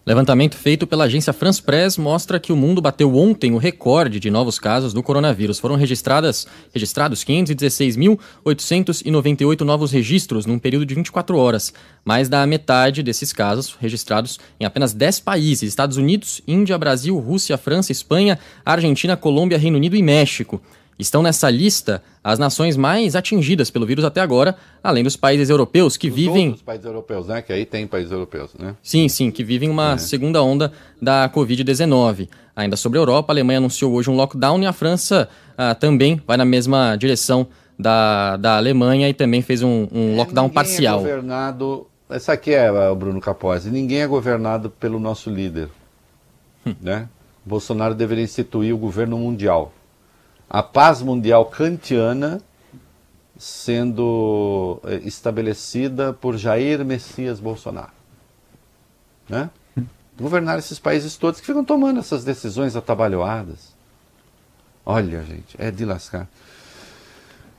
Levantamento feito pela agência France Press mostra que o mundo bateu ontem o recorde de novos casos do coronavírus. Foram registradas, registrados 516.898 novos registros num período de 24 horas. Mais da metade desses casos registrados em apenas 10 países: Estados Unidos, Índia, Brasil, Rússia, França, Espanha, Argentina, Colômbia, Reino Unido e México. Estão nessa lista as nações mais atingidas pelo vírus até agora, além dos países europeus que Os vivem. Os países europeus, né? Que aí tem países europeus, né? Sim, sim, que vivem uma é. segunda onda da Covid-19. Ainda sobre a Europa, a Alemanha anunciou hoje um lockdown e a França ah, também vai na mesma direção da, da Alemanha e também fez um, um é, lockdown ninguém é parcial. É governado. Essa aqui é o Bruno Capozzi. Ninguém é governado pelo nosso líder. Hum. Né? Bolsonaro deveria instituir o governo mundial a paz mundial kantiana sendo eh, estabelecida por Jair Messias Bolsonaro. Né? Governar esses países todos que ficam tomando essas decisões atabalhoadas. Olha, gente, é de lascar.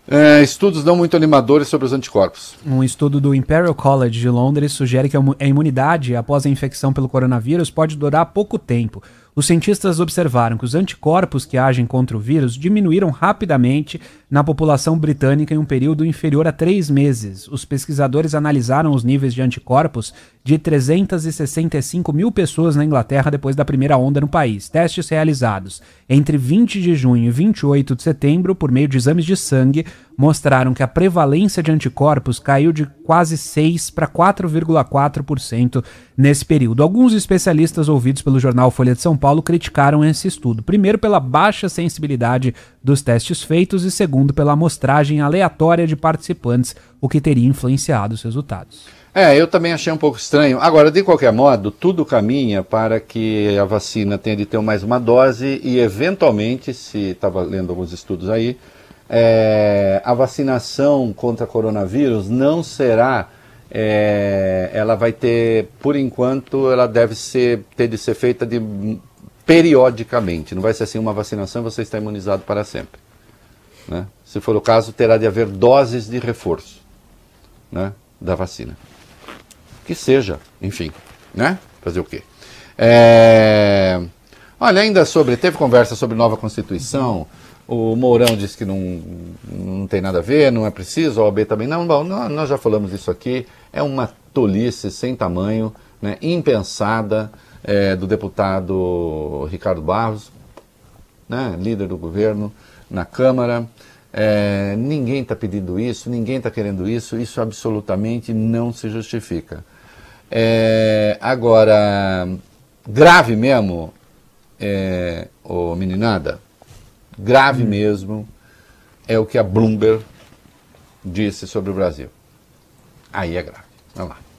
É, estudos não muito animadores sobre os anticorpos. Um estudo do Imperial College de Londres sugere que a imunidade após a infecção pelo coronavírus pode durar pouco tempo. Os cientistas observaram que os anticorpos que agem contra o vírus diminuíram rapidamente na população britânica em um período inferior a três meses. Os pesquisadores analisaram os níveis de anticorpos de 365 mil pessoas na Inglaterra depois da primeira onda no país. Testes realizados entre 20 de junho e 28 de setembro por meio de exames de sangue mostraram que a prevalência de anticorpos caiu de quase 6 para 4,4% nesse período. Alguns especialistas ouvidos pelo jornal Folha de São Paulo criticaram esse estudo, primeiro pela baixa sensibilidade dos testes feitos e segundo pela amostragem aleatória de participantes, o que teria influenciado os resultados. É, eu também achei um pouco estranho. Agora, de qualquer modo, tudo caminha para que a vacina tenha de ter mais uma dose e, eventualmente, se estava lendo alguns estudos aí, é, a vacinação contra coronavírus não será, é, ela vai ter, por enquanto, ela deve ser, ter de ser feita de, periodicamente. Não vai ser assim uma vacinação e você está imunizado para sempre. Né? Se for o caso, terá de haver doses de reforço né, da vacina. Que seja, enfim, né? Fazer o quê? É... Olha, ainda sobre. Teve conversa sobre nova Constituição. O Mourão disse que não, não tem nada a ver, não é preciso, a OAB também não. Bom, nós já falamos isso aqui, é uma tolice sem tamanho, né, impensada é, do deputado Ricardo Barros, né, líder do governo na Câmara. É, ninguém está pedindo isso, ninguém está querendo isso, isso absolutamente não se justifica. É, agora, grave mesmo, é, ô meninada, grave hum. mesmo é o que a Bloomberg disse sobre o Brasil. Aí é grave. Vamos lá.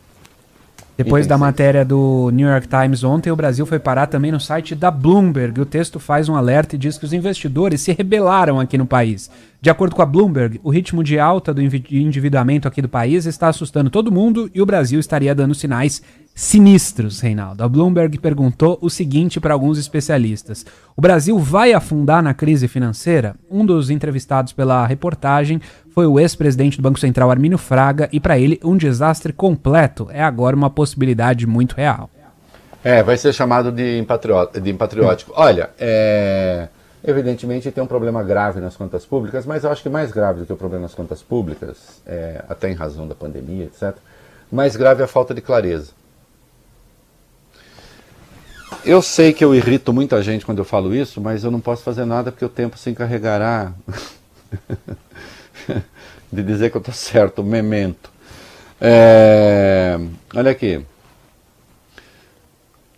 Depois da matéria do New York Times ontem, o Brasil foi parar também no site da Bloomberg. O texto faz um alerta e diz que os investidores se rebelaram aqui no país. De acordo com a Bloomberg, o ritmo de alta do endividamento aqui do país está assustando todo mundo e o Brasil estaria dando sinais sinistros, Reinaldo. A Bloomberg perguntou o seguinte para alguns especialistas: O Brasil vai afundar na crise financeira? Um dos entrevistados pela reportagem foi o ex-presidente do Banco Central, Armínio Fraga, e para ele, um desastre completo é agora uma possibilidade muito real. É, vai ser chamado de. De impatriótico. Olha, é, evidentemente tem um problema grave nas contas públicas, mas eu acho que mais grave do que o problema nas contas públicas, é, até em razão da pandemia, etc., mais grave é a falta de clareza. Eu sei que eu irrito muita gente quando eu falo isso, mas eu não posso fazer nada porque o tempo se encarregará de dizer que eu estou certo, memento. É, olha aqui.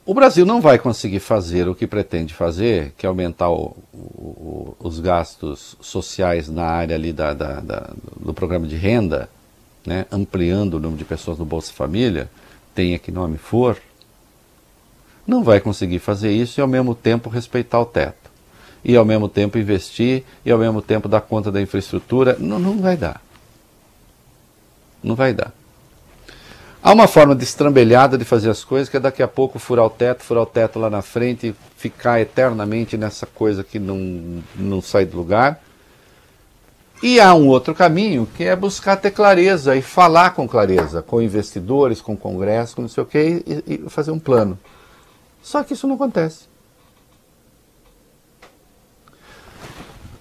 O Brasil não vai conseguir fazer o que pretende fazer, que é aumentar o, o, os gastos sociais na área ali da, da, da, do programa de renda, né, ampliando o número de pessoas no Bolsa Família, tenha que nome for, não vai conseguir fazer isso e ao mesmo tempo respeitar o teto. E ao mesmo tempo investir e ao mesmo tempo dar conta da infraestrutura. Não, não vai dar. Não vai dar. Há uma forma de estrambelhada de fazer as coisas que é daqui a pouco furar o teto, furar o teto lá na frente e ficar eternamente nessa coisa que não, não sai do lugar. E há um outro caminho que é buscar ter clareza e falar com clareza, com investidores, com Congresso, com não sei o quê, e, e fazer um plano. Só que isso não acontece.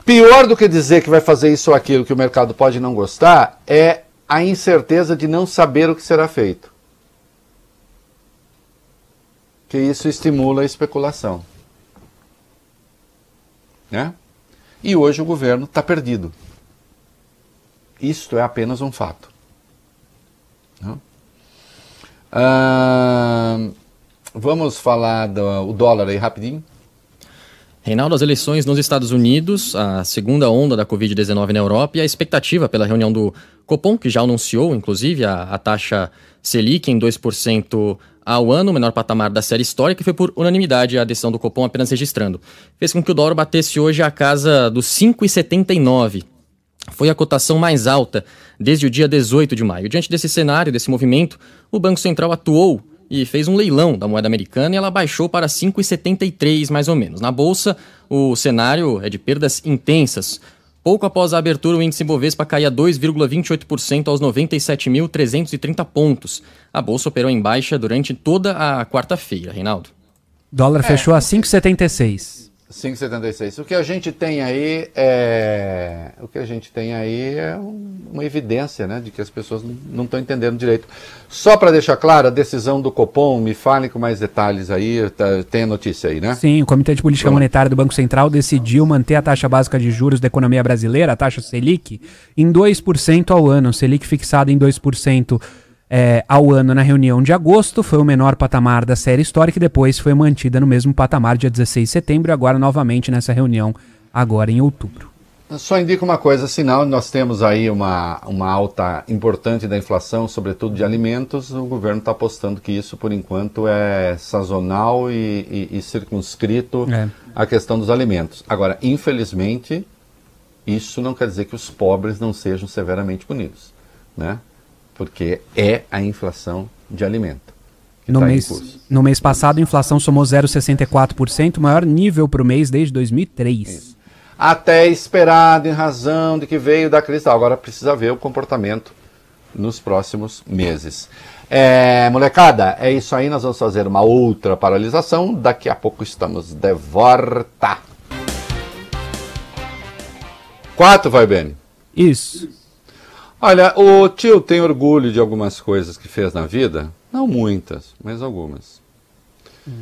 Pior do que dizer que vai fazer isso ou aquilo que o mercado pode não gostar é a incerteza de não saber o que será feito. Que isso estimula a especulação. Né? E hoje o governo está perdido. Isto é apenas um fato. Né? Ah, Vamos falar do dólar aí rapidinho. Reinaldo, as eleições nos Estados Unidos, a segunda onda da Covid-19 na Europa e a expectativa pela reunião do Copom, que já anunciou, inclusive, a, a taxa Selic em 2% ao ano, o menor patamar da série histórica, e foi por unanimidade a decisão do Copom apenas registrando. Fez com que o dólar batesse hoje a casa dos 5,79. Foi a cotação mais alta desde o dia 18 de maio. Diante desse cenário, desse movimento, o Banco Central atuou e fez um leilão da moeda americana e ela baixou para 5,73 mais ou menos. Na bolsa, o cenário é de perdas intensas. Pouco após a abertura, o índice Bovespa caía 2,28% aos 97.330 pontos. A bolsa operou em baixa durante toda a quarta-feira, Reinaldo. Dólar é. fechou a 5,76. 5,76. O que a gente tem aí é o que a gente tem aí é uma evidência, né, de que as pessoas não estão entendendo direito. Só para deixar claro, a decisão do Copom, me falem com mais detalhes aí, tá, tem a notícia aí, né? Sim, o Comitê de Política Pronto. Monetária do Banco Central decidiu manter a taxa básica de juros da economia brasileira, a taxa Selic, em 2% ao ano, Selic fixada em 2% é, ao ano na reunião de agosto, foi o menor patamar da série histórica e depois foi mantida no mesmo patamar dia 16 de setembro e agora novamente nessa reunião, agora em outubro. Só indica uma coisa, sinal nós temos aí uma, uma alta importante da inflação, sobretudo de alimentos, o governo está apostando que isso, por enquanto, é sazonal e, e, e circunscrito é. à questão dos alimentos. Agora, infelizmente, isso não quer dizer que os pobres não sejam severamente punidos, né? Porque é a inflação de alimento. No, tá mês, no mês passado, a inflação somou 0,64%, maior nível para o mês desde 2003. Isso. Até esperado, em razão de que veio da crise. Agora precisa ver o comportamento nos próximos meses. É, molecada, é isso aí. Nós vamos fazer uma outra paralisação. Daqui a pouco estamos de volta. Quatro, vai, bem? Isso. Olha, o tio tem orgulho de algumas coisas que fez na vida? Não muitas, mas algumas. Hum.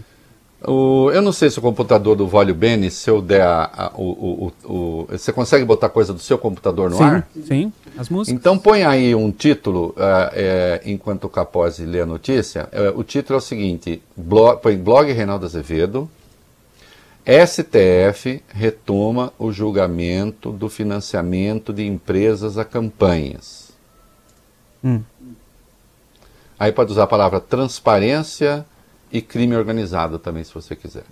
O, eu não sei se o computador do Vólio Bene, se eu der a, a, o, o, o, Você consegue botar coisa do seu computador no sim, ar? Sim, as músicas. Então põe aí um título, uh, é, enquanto o Capozzi lê a notícia. Uh, o título é o seguinte: blog, põe blog Reinaldo Azevedo. STF retoma o julgamento do financiamento de empresas a campanhas. Hum. Aí pode usar a palavra transparência e crime organizado também, se você quiser.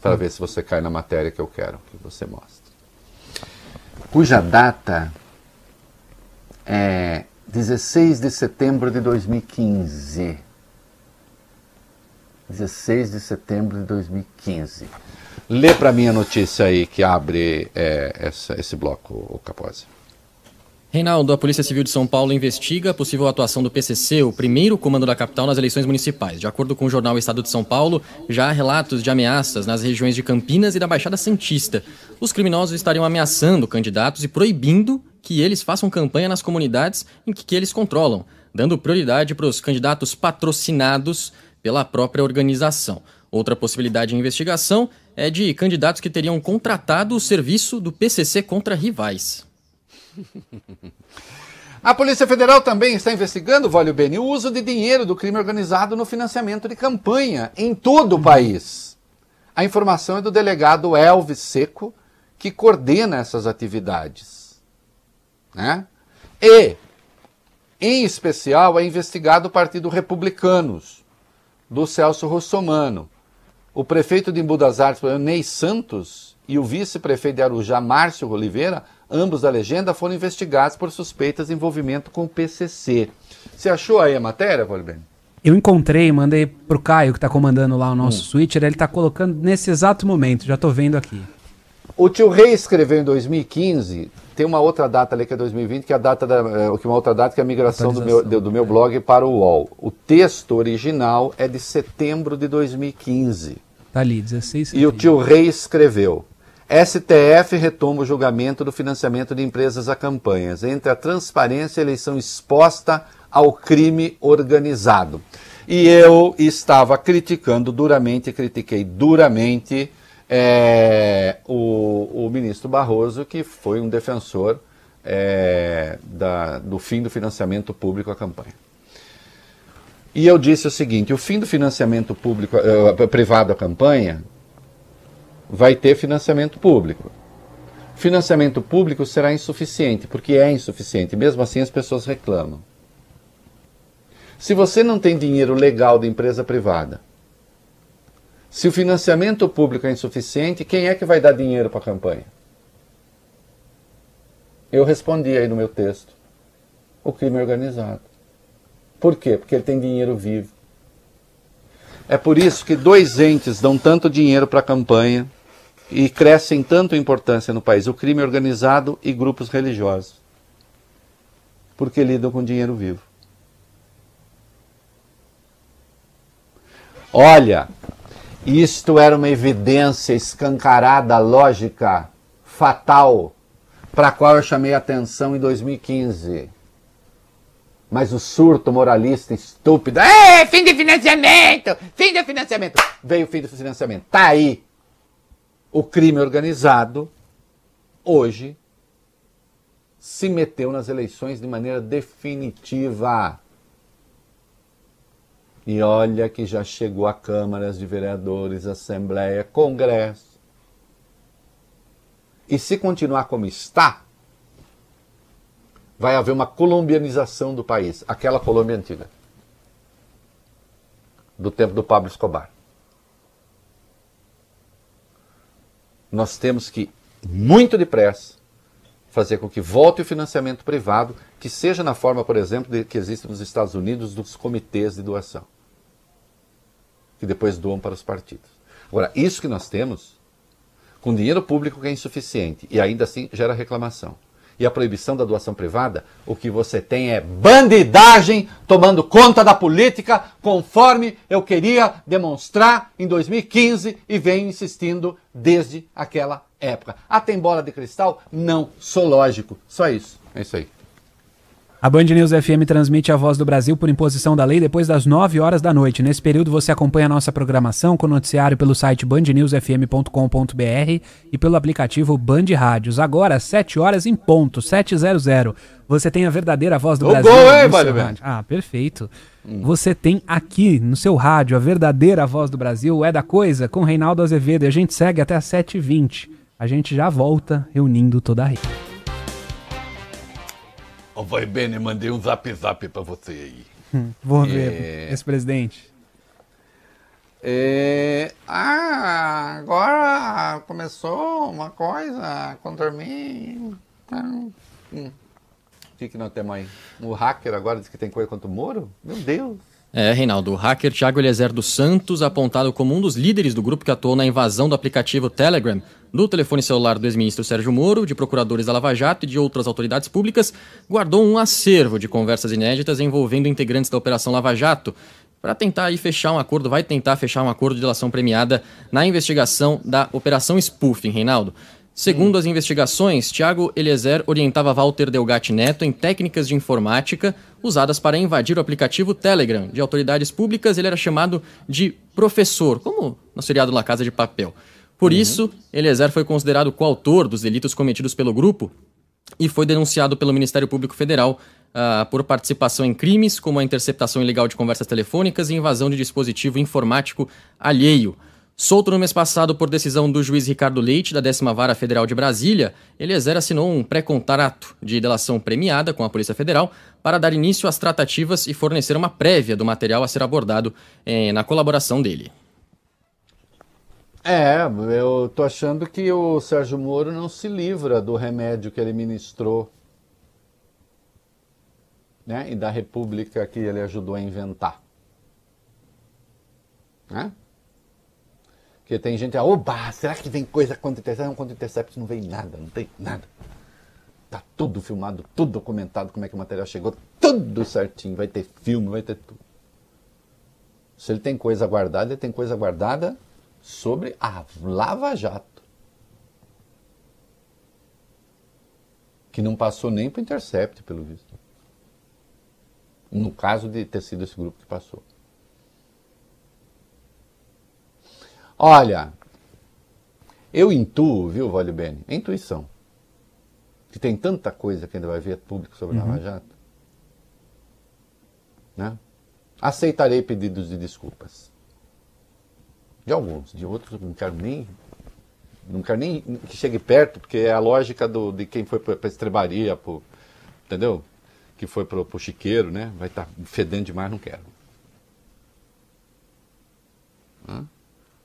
Para hum. ver se você cai na matéria que eu quero que você mostre. Cuja data é 16 de setembro de 2015. 16 de setembro de 2015. Lê para mim a notícia aí que abre é, essa, esse bloco, o Capozzi. Reinaldo, a Polícia Civil de São Paulo investiga a possível atuação do PCC, o primeiro comando da capital, nas eleições municipais. De acordo com o jornal Estado de São Paulo, já há relatos de ameaças nas regiões de Campinas e da Baixada Santista. Os criminosos estariam ameaçando candidatos e proibindo que eles façam campanha nas comunidades em que, que eles controlam, dando prioridade para os candidatos patrocinados pela própria organização. Outra possibilidade de investigação é de candidatos que teriam contratado o serviço do PCC contra rivais. A Polícia Federal também está investigando, Vale Beni, o uso de dinheiro do crime organizado no financiamento de campanha em todo o país. A informação é do delegado Elvis Seco, que coordena essas atividades. Né? E, em especial, é investigado o Partido Republicanos, do Celso Russomano. O prefeito de Embu das Artes, Ney Santos, e o vice-prefeito de Arujá, Márcio Oliveira, ambos da legenda, foram investigados por suspeitas de envolvimento com o PCC. Você achou aí a matéria, Valben? Eu encontrei, mandei pro Caio, que está comandando lá o nosso hum. switcher, ele está colocando nesse exato momento, já estou vendo aqui. O tio Rei escreveu em 2015, tem uma outra data ali que é 2020, que é a data da, é, uma outra data que é a migração do meu, do, do meu blog para o UOL. O texto original é de setembro de 2015. Tá ali, 16 E o tio Rei escreveu: STF retoma o julgamento do financiamento de empresas a campanhas, entre a transparência e a eleição exposta ao crime organizado. E eu estava criticando duramente, critiquei duramente é, o, o, ministro Barroso, que foi um defensor é, da, do fim do financiamento público à campanha. E eu disse o seguinte: o fim do financiamento público, uh, privado à campanha vai ter financiamento público. Financiamento público será insuficiente, porque é insuficiente, mesmo assim as pessoas reclamam. Se você não tem dinheiro legal de empresa privada, se o financiamento público é insuficiente, quem é que vai dar dinheiro para a campanha? Eu respondi aí no meu texto: o crime organizado. Por quê? Porque ele tem dinheiro vivo. É por isso que dois entes dão tanto dinheiro para a campanha e crescem tanto importância no país: o crime organizado e grupos religiosos. Porque lidam com dinheiro vivo. Olha, isto era uma evidência escancarada, lógica, fatal, para a qual eu chamei atenção em 2015. Mas o surto moralista estúpido, é fim de financiamento, fim de financiamento, veio o fim do financiamento. Tá aí o crime organizado hoje se meteu nas eleições de maneira definitiva. E olha que já chegou a câmaras de vereadores, Assembleia, Congresso. E se continuar como está, vai haver uma colombianização do país, aquela Colômbia antiga, do tempo do Pablo Escobar. nós temos que, muito depressa, fazer com que volte o financiamento privado, que seja na forma, por exemplo, de, que existe nos Estados Unidos dos comitês de doação, que depois doam para os partidos. Agora, isso que nós temos, com dinheiro público que é insuficiente e ainda assim gera reclamação e a proibição da doação privada, o que você tem é bandidagem tomando conta da política, conforme eu queria demonstrar em 2015 e venho insistindo desde aquela época. Ah, tem bola de cristal? Não, sou lógico. Só isso. É isso aí. A Band News FM transmite a voz do Brasil por imposição da lei depois das 9 horas da noite. Nesse período você acompanha a nossa programação com noticiário pelo site bandnewsfm.com.br e pelo aplicativo Band Rádios. Agora, 7 horas em ponto, 700. Você tem a verdadeira voz do O Brasil. gol, hein, vale rádio. Ah, perfeito. Você tem aqui no seu rádio a verdadeira voz do Brasil, é da coisa, com Reinaldo Azevedo. E a gente segue até às 7h20. A gente já volta reunindo toda a rede. Ô, vai Bene, mandei um zap zap pra você aí. Vou ver, É. esse presidente. É, ah, agora começou uma coisa contra mim. Hum. O que, que nós temos aí? O hacker agora diz que tem coisa contra o Moro? Meu Deus. É, Reinaldo, o hacker Thiago Eliezer dos Santos, apontado como um dos líderes do grupo que atuou na invasão do aplicativo Telegram, do telefone celular do ex-ministro Sérgio Moro, de procuradores da Lava Jato e de outras autoridades públicas, guardou um acervo de conversas inéditas envolvendo integrantes da Operação Lava Jato, para tentar aí fechar um acordo, vai tentar fechar um acordo de delação premiada na investigação da Operação Spoofing, Reinaldo. Segundo as investigações, Tiago Eliezer orientava Walter Delgatti Neto em técnicas de informática usadas para invadir o aplicativo Telegram de autoridades públicas. Ele era chamado de professor, como no seriado La Casa de Papel. Por isso, Eliezer foi considerado coautor dos delitos cometidos pelo grupo e foi denunciado pelo Ministério Público Federal ah, por participação em crimes como a interceptação ilegal de conversas telefônicas e invasão de dispositivo informático alheio. Solto no mês passado por decisão do juiz Ricardo Leite, da 10ª Vara Federal de Brasília, Eliezer assinou um pré-contrato de delação premiada com a Polícia Federal para dar início às tratativas e fornecer uma prévia do material a ser abordado eh, na colaboração dele. É, eu tô achando que o Sérgio Moro não se livra do remédio que ele ministrou. Né? E da república que ele ajudou a inventar. Né? Porque tem gente, ah, oba, será que vem coisa contra Intercept? Não, contra Intercept não vem nada, não tem nada. Tá tudo filmado, tudo documentado, como é que o material chegou, tudo certinho, vai ter filme, vai ter tudo. Se ele tem coisa guardada, ele tem coisa guardada sobre a Lava Jato. Que não passou nem para Intercept, pelo visto. No caso de ter sido esse grupo que passou. Olha, eu intuo, viu, Vale Bene? É intuição. Que tem tanta coisa que ainda vai ver público sobre a Lava Jato. Né? Aceitarei pedidos de desculpas. De alguns, de outros não quero nem. Não quero nem que chegue perto, porque é a lógica do, de quem foi para a estrebaria, pro, entendeu? Que foi para o chiqueiro, né? Vai estar fedendo demais, não quero. Hã?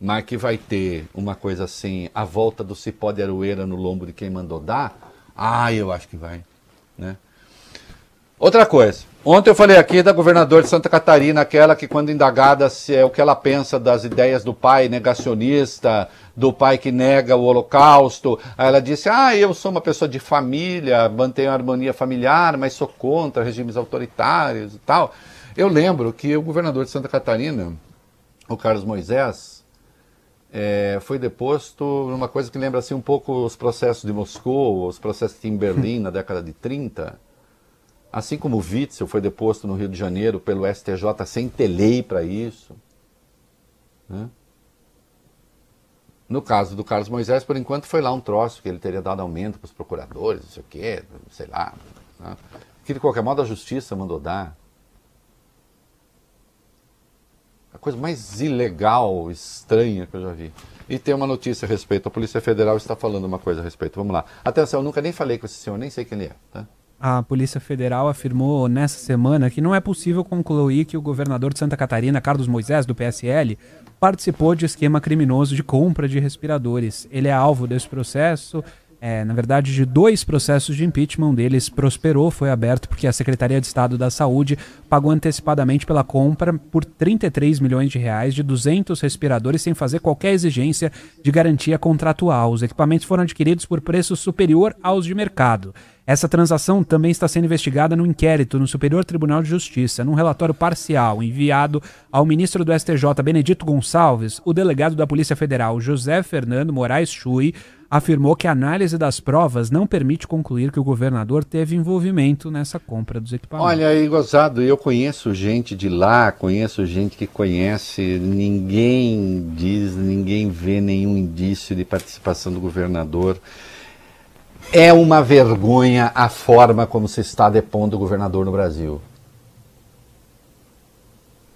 Mas que vai ter uma coisa assim, a volta do cipó de aroeira no lombo de quem mandou dar, ah, eu acho que vai. Né? Outra coisa, ontem eu falei aqui da governadora de Santa Catarina, aquela que quando indagada se é o que ela pensa das ideias do pai negacionista, do pai que nega o holocausto, aí ela disse, ah, eu sou uma pessoa de família, mantenho a harmonia familiar, mas sou contra regimes autoritários e tal. Eu lembro que o governador de Santa Catarina, o Carlos Moisés, é, foi deposto numa coisa que lembra assim um pouco os processos de Moscou, os processos em Berlim na década de 30. Assim como o Witzel foi deposto no Rio de Janeiro pelo STJ sem ter lei para isso. Né? No caso do Carlos Moisés, por enquanto, foi lá um troço que ele teria dado aumento para os procuradores, não sei o quê, sei lá. Né? Que de qualquer modo a justiça mandou dar. A coisa mais ilegal, estranha que eu já vi. E tem uma notícia a respeito. A Polícia Federal está falando uma coisa a respeito. Vamos lá. Atenção, eu nunca nem falei com esse senhor, nem sei quem ele é. Tá? A Polícia Federal afirmou nessa semana que não é possível concluir que o governador de Santa Catarina, Carlos Moisés, do PSL, participou de esquema criminoso de compra de respiradores. Ele é alvo desse processo, é, na verdade, de dois processos de impeachment. Um deles prosperou, foi aberto porque a Secretaria de Estado da Saúde pagou antecipadamente pela compra por 33 milhões de reais de 200 respiradores sem fazer qualquer exigência de garantia contratual. Os equipamentos foram adquiridos por preço superior aos de mercado. Essa transação também está sendo investigada no inquérito no Superior Tribunal de Justiça. Num relatório parcial enviado ao ministro do STJ, Benedito Gonçalves, o delegado da Polícia Federal, José Fernando Moraes Chui, afirmou que a análise das provas não permite concluir que o governador teve envolvimento nessa compra dos equipamentos. Olha aí, gozado, eu conheço gente de lá, conheço gente que conhece, ninguém diz, ninguém vê nenhum indício de participação do governador. É uma vergonha a forma como se está depondo o governador no Brasil.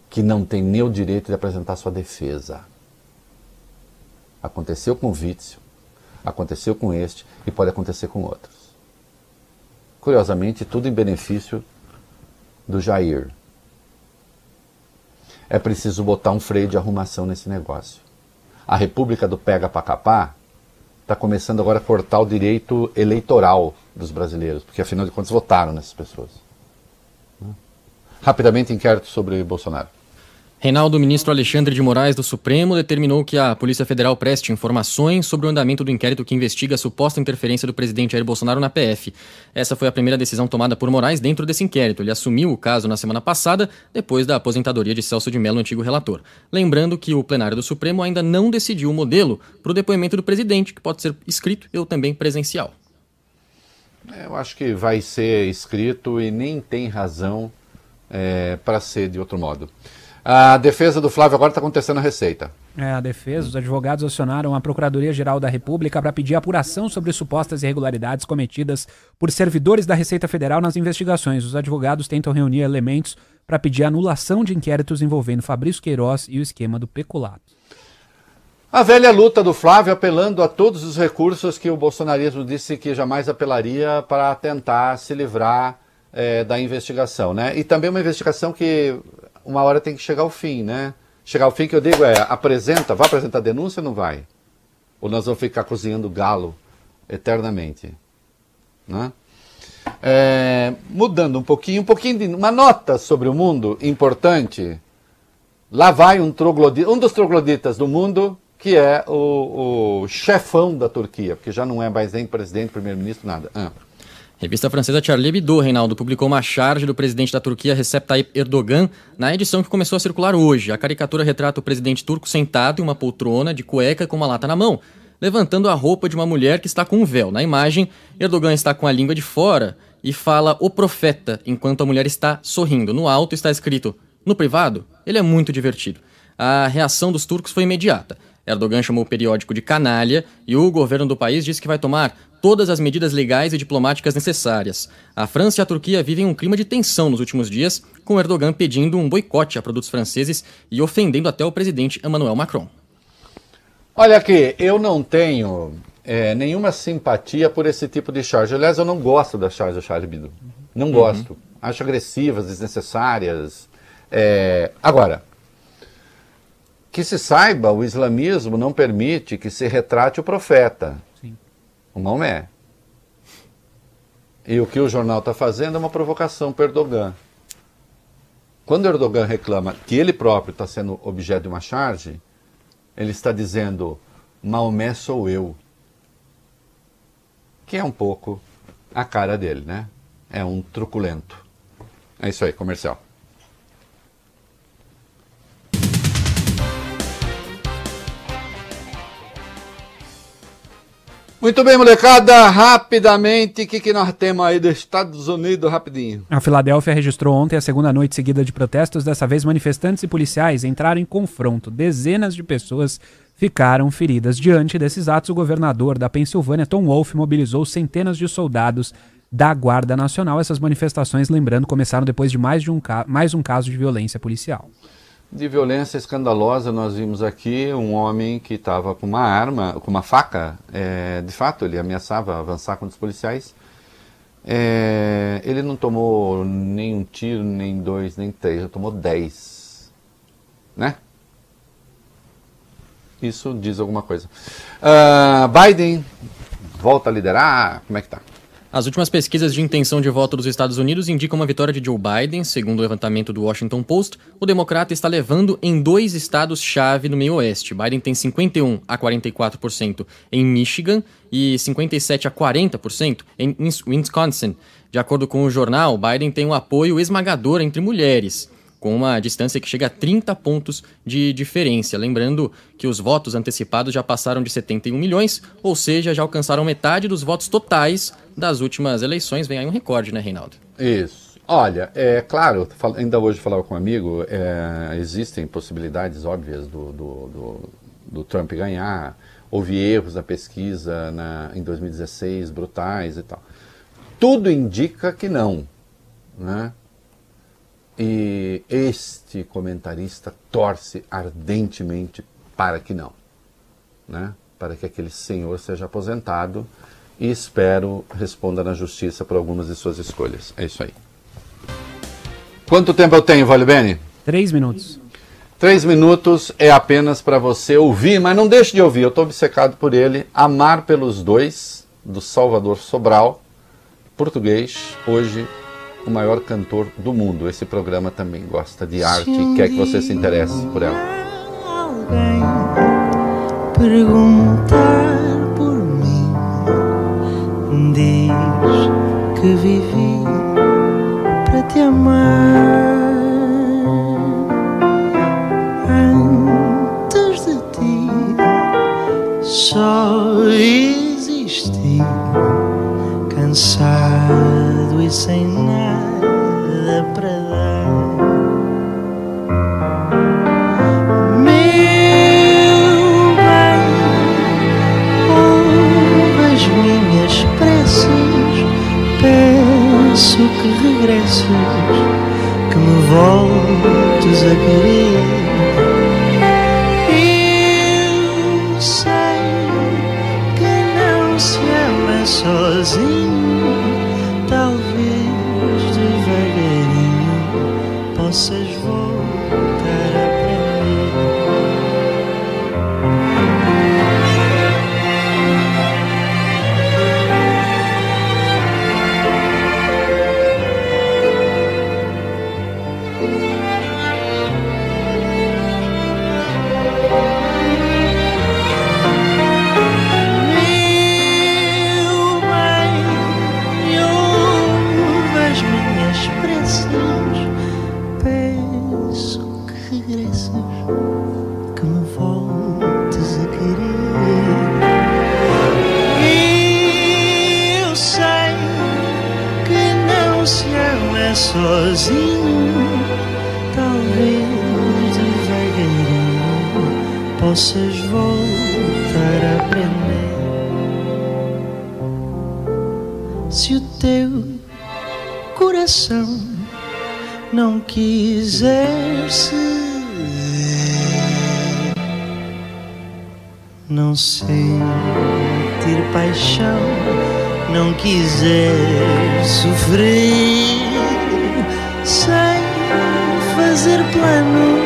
Que não tem nem o direito de apresentar sua defesa. Aconteceu com o Witzel, aconteceu com este e pode acontecer com outros. Curiosamente, tudo em benefício do Jair. É preciso botar um freio de arrumação nesse negócio. A República do Pega para está começando agora a cortar o direito eleitoral dos brasileiros, porque afinal de contas votaram nessas pessoas. Rapidamente, inquérito sobre Bolsonaro. Reinaldo, ministro Alexandre de Moraes do Supremo determinou que a Polícia Federal preste informações sobre o andamento do inquérito que investiga a suposta interferência do presidente Jair Bolsonaro na PF. Essa foi a primeira decisão tomada por Moraes dentro desse inquérito. Ele assumiu o caso na semana passada, depois da aposentadoria de Celso de Mello, antigo relator. Lembrando que o plenário do Supremo ainda não decidiu o modelo para o depoimento do presidente, que pode ser escrito ou também presencial. Eu acho que vai ser escrito e nem tem razão é, para ser de outro modo. A defesa do Flávio agora está acontecendo a Receita. É, a defesa, os advogados acionaram a Procuradoria-Geral da República para pedir apuração sobre supostas irregularidades cometidas por servidores da Receita Federal nas investigações. Os advogados tentam reunir elementos para pedir anulação de inquéritos envolvendo Fabrício Queiroz e o esquema do peculato. A velha luta do Flávio apelando a todos os recursos que o bolsonarismo disse que jamais apelaria para tentar se livrar é, da investigação, né? E também uma investigação que uma hora tem que chegar ao fim, né? Chegar ao fim que eu digo é, apresenta, vai apresentar denúncia ou não vai? Ou nós vamos ficar cozinhando galo eternamente, né? É, mudando um pouquinho, um pouquinho de uma nota sobre o mundo importante. Lá vai um troglodita, um dos trogloditas do mundo, que é o, o, chefão da Turquia, porque já não é mais nem presidente, primeiro-ministro, nada. Ah. Revista francesa Charlie Hebdo, Reinaldo, publicou uma charge do presidente da Turquia, Recep Tayyip Erdogan, na edição que começou a circular hoje. A caricatura retrata o presidente turco sentado em uma poltrona de cueca com uma lata na mão, levantando a roupa de uma mulher que está com um véu. Na imagem, Erdogan está com a língua de fora e fala o profeta, enquanto a mulher está sorrindo. No alto está escrito: No privado, ele é muito divertido. A reação dos turcos foi imediata. Erdogan chamou o periódico de canalha e o governo do país disse que vai tomar todas as medidas legais e diplomáticas necessárias. A França e a Turquia vivem um clima de tensão nos últimos dias, com Erdogan pedindo um boicote a produtos franceses e ofendendo até o presidente Emmanuel Macron. Olha aqui, eu não tenho é, nenhuma simpatia por esse tipo de charge. Aliás, eu não gosto das charges do Charles Hebdo. Não uhum. gosto. Acho agressivas, desnecessárias. É... Agora, que se saiba, o islamismo não permite que se retrate o profeta. Sim. O Maomé. E o que o jornal está fazendo é uma provocação para Erdogan. Quando Erdogan reclama que ele próprio está sendo objeto de uma charge, ele está dizendo: Maomé sou eu. Que é um pouco a cara dele, né? É um truculento. É isso aí, comercial. Muito bem, molecada, rapidamente, o que, que nós temos aí dos Estados Unidos, rapidinho? A Filadélfia registrou ontem a segunda noite seguida de protestos, dessa vez manifestantes e policiais entraram em confronto. Dezenas de pessoas ficaram feridas. Diante desses atos, o governador da Pensilvânia, Tom Wolf, mobilizou centenas de soldados da Guarda Nacional. Essas manifestações, lembrando, começaram depois de mais, de um, mais um caso de violência policial de violência escandalosa. Nós vimos aqui um homem que estava com uma arma, com uma faca. É, de fato, ele ameaçava avançar contra os policiais. É, ele não tomou nem um tiro, nem dois, nem três, ele tomou dez. Né? Isso diz alguma coisa. Uh, Biden volta a liderar? Como é que tá? As últimas pesquisas de intenção de voto dos Estados Unidos indicam uma vitória de Joe Biden, segundo o levantamento do Washington Post. O democrata está levando em dois estados-chave no meio-oeste. Biden tem 51 a 44% em Michigan e 57 a 40% em Wisconsin. De acordo com o jornal, Biden tem um apoio esmagador entre mulheres com uma distância que chega a 30 pontos de diferença. Lembrando que os votos antecipados já passaram de 71 milhões, ou seja, já alcançaram metade dos votos totais das últimas eleições. Vem aí um recorde, né, Reinaldo? Isso. Olha, é claro, ainda hoje falava com um amigo, é, existem possibilidades óbvias do, do, do, do, Trump ganhar. Houve erros na pesquisa na, em 2016, brutais e tal. Tudo indica que não. Né? E este comentarista torce ardentemente para que não, né? para que aquele senhor seja aposentado e espero responda na justiça por algumas de suas escolhas. É isso aí. Quanto tempo eu tenho, Vale Bene? Três minutos. Três minutos é apenas para você ouvir, mas não deixe de ouvir, eu estou obcecado por ele. Amar pelos Dois, do Salvador Sobral, português, hoje o maior cantor do mundo. Esse programa também gosta de arte e quer que você se interesse por ela. Alguém perguntar por mim, diz que vivi para te amar. Antes de ti, só existi cansado e sem nada para dar. Meu bem, ouve as minhas preces, peço que regresses, que me voltes a querer. Não sentir paixão, não quiser sofrer sem fazer planos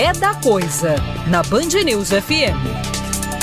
Você ouviu o É da Coisa na Band News FM.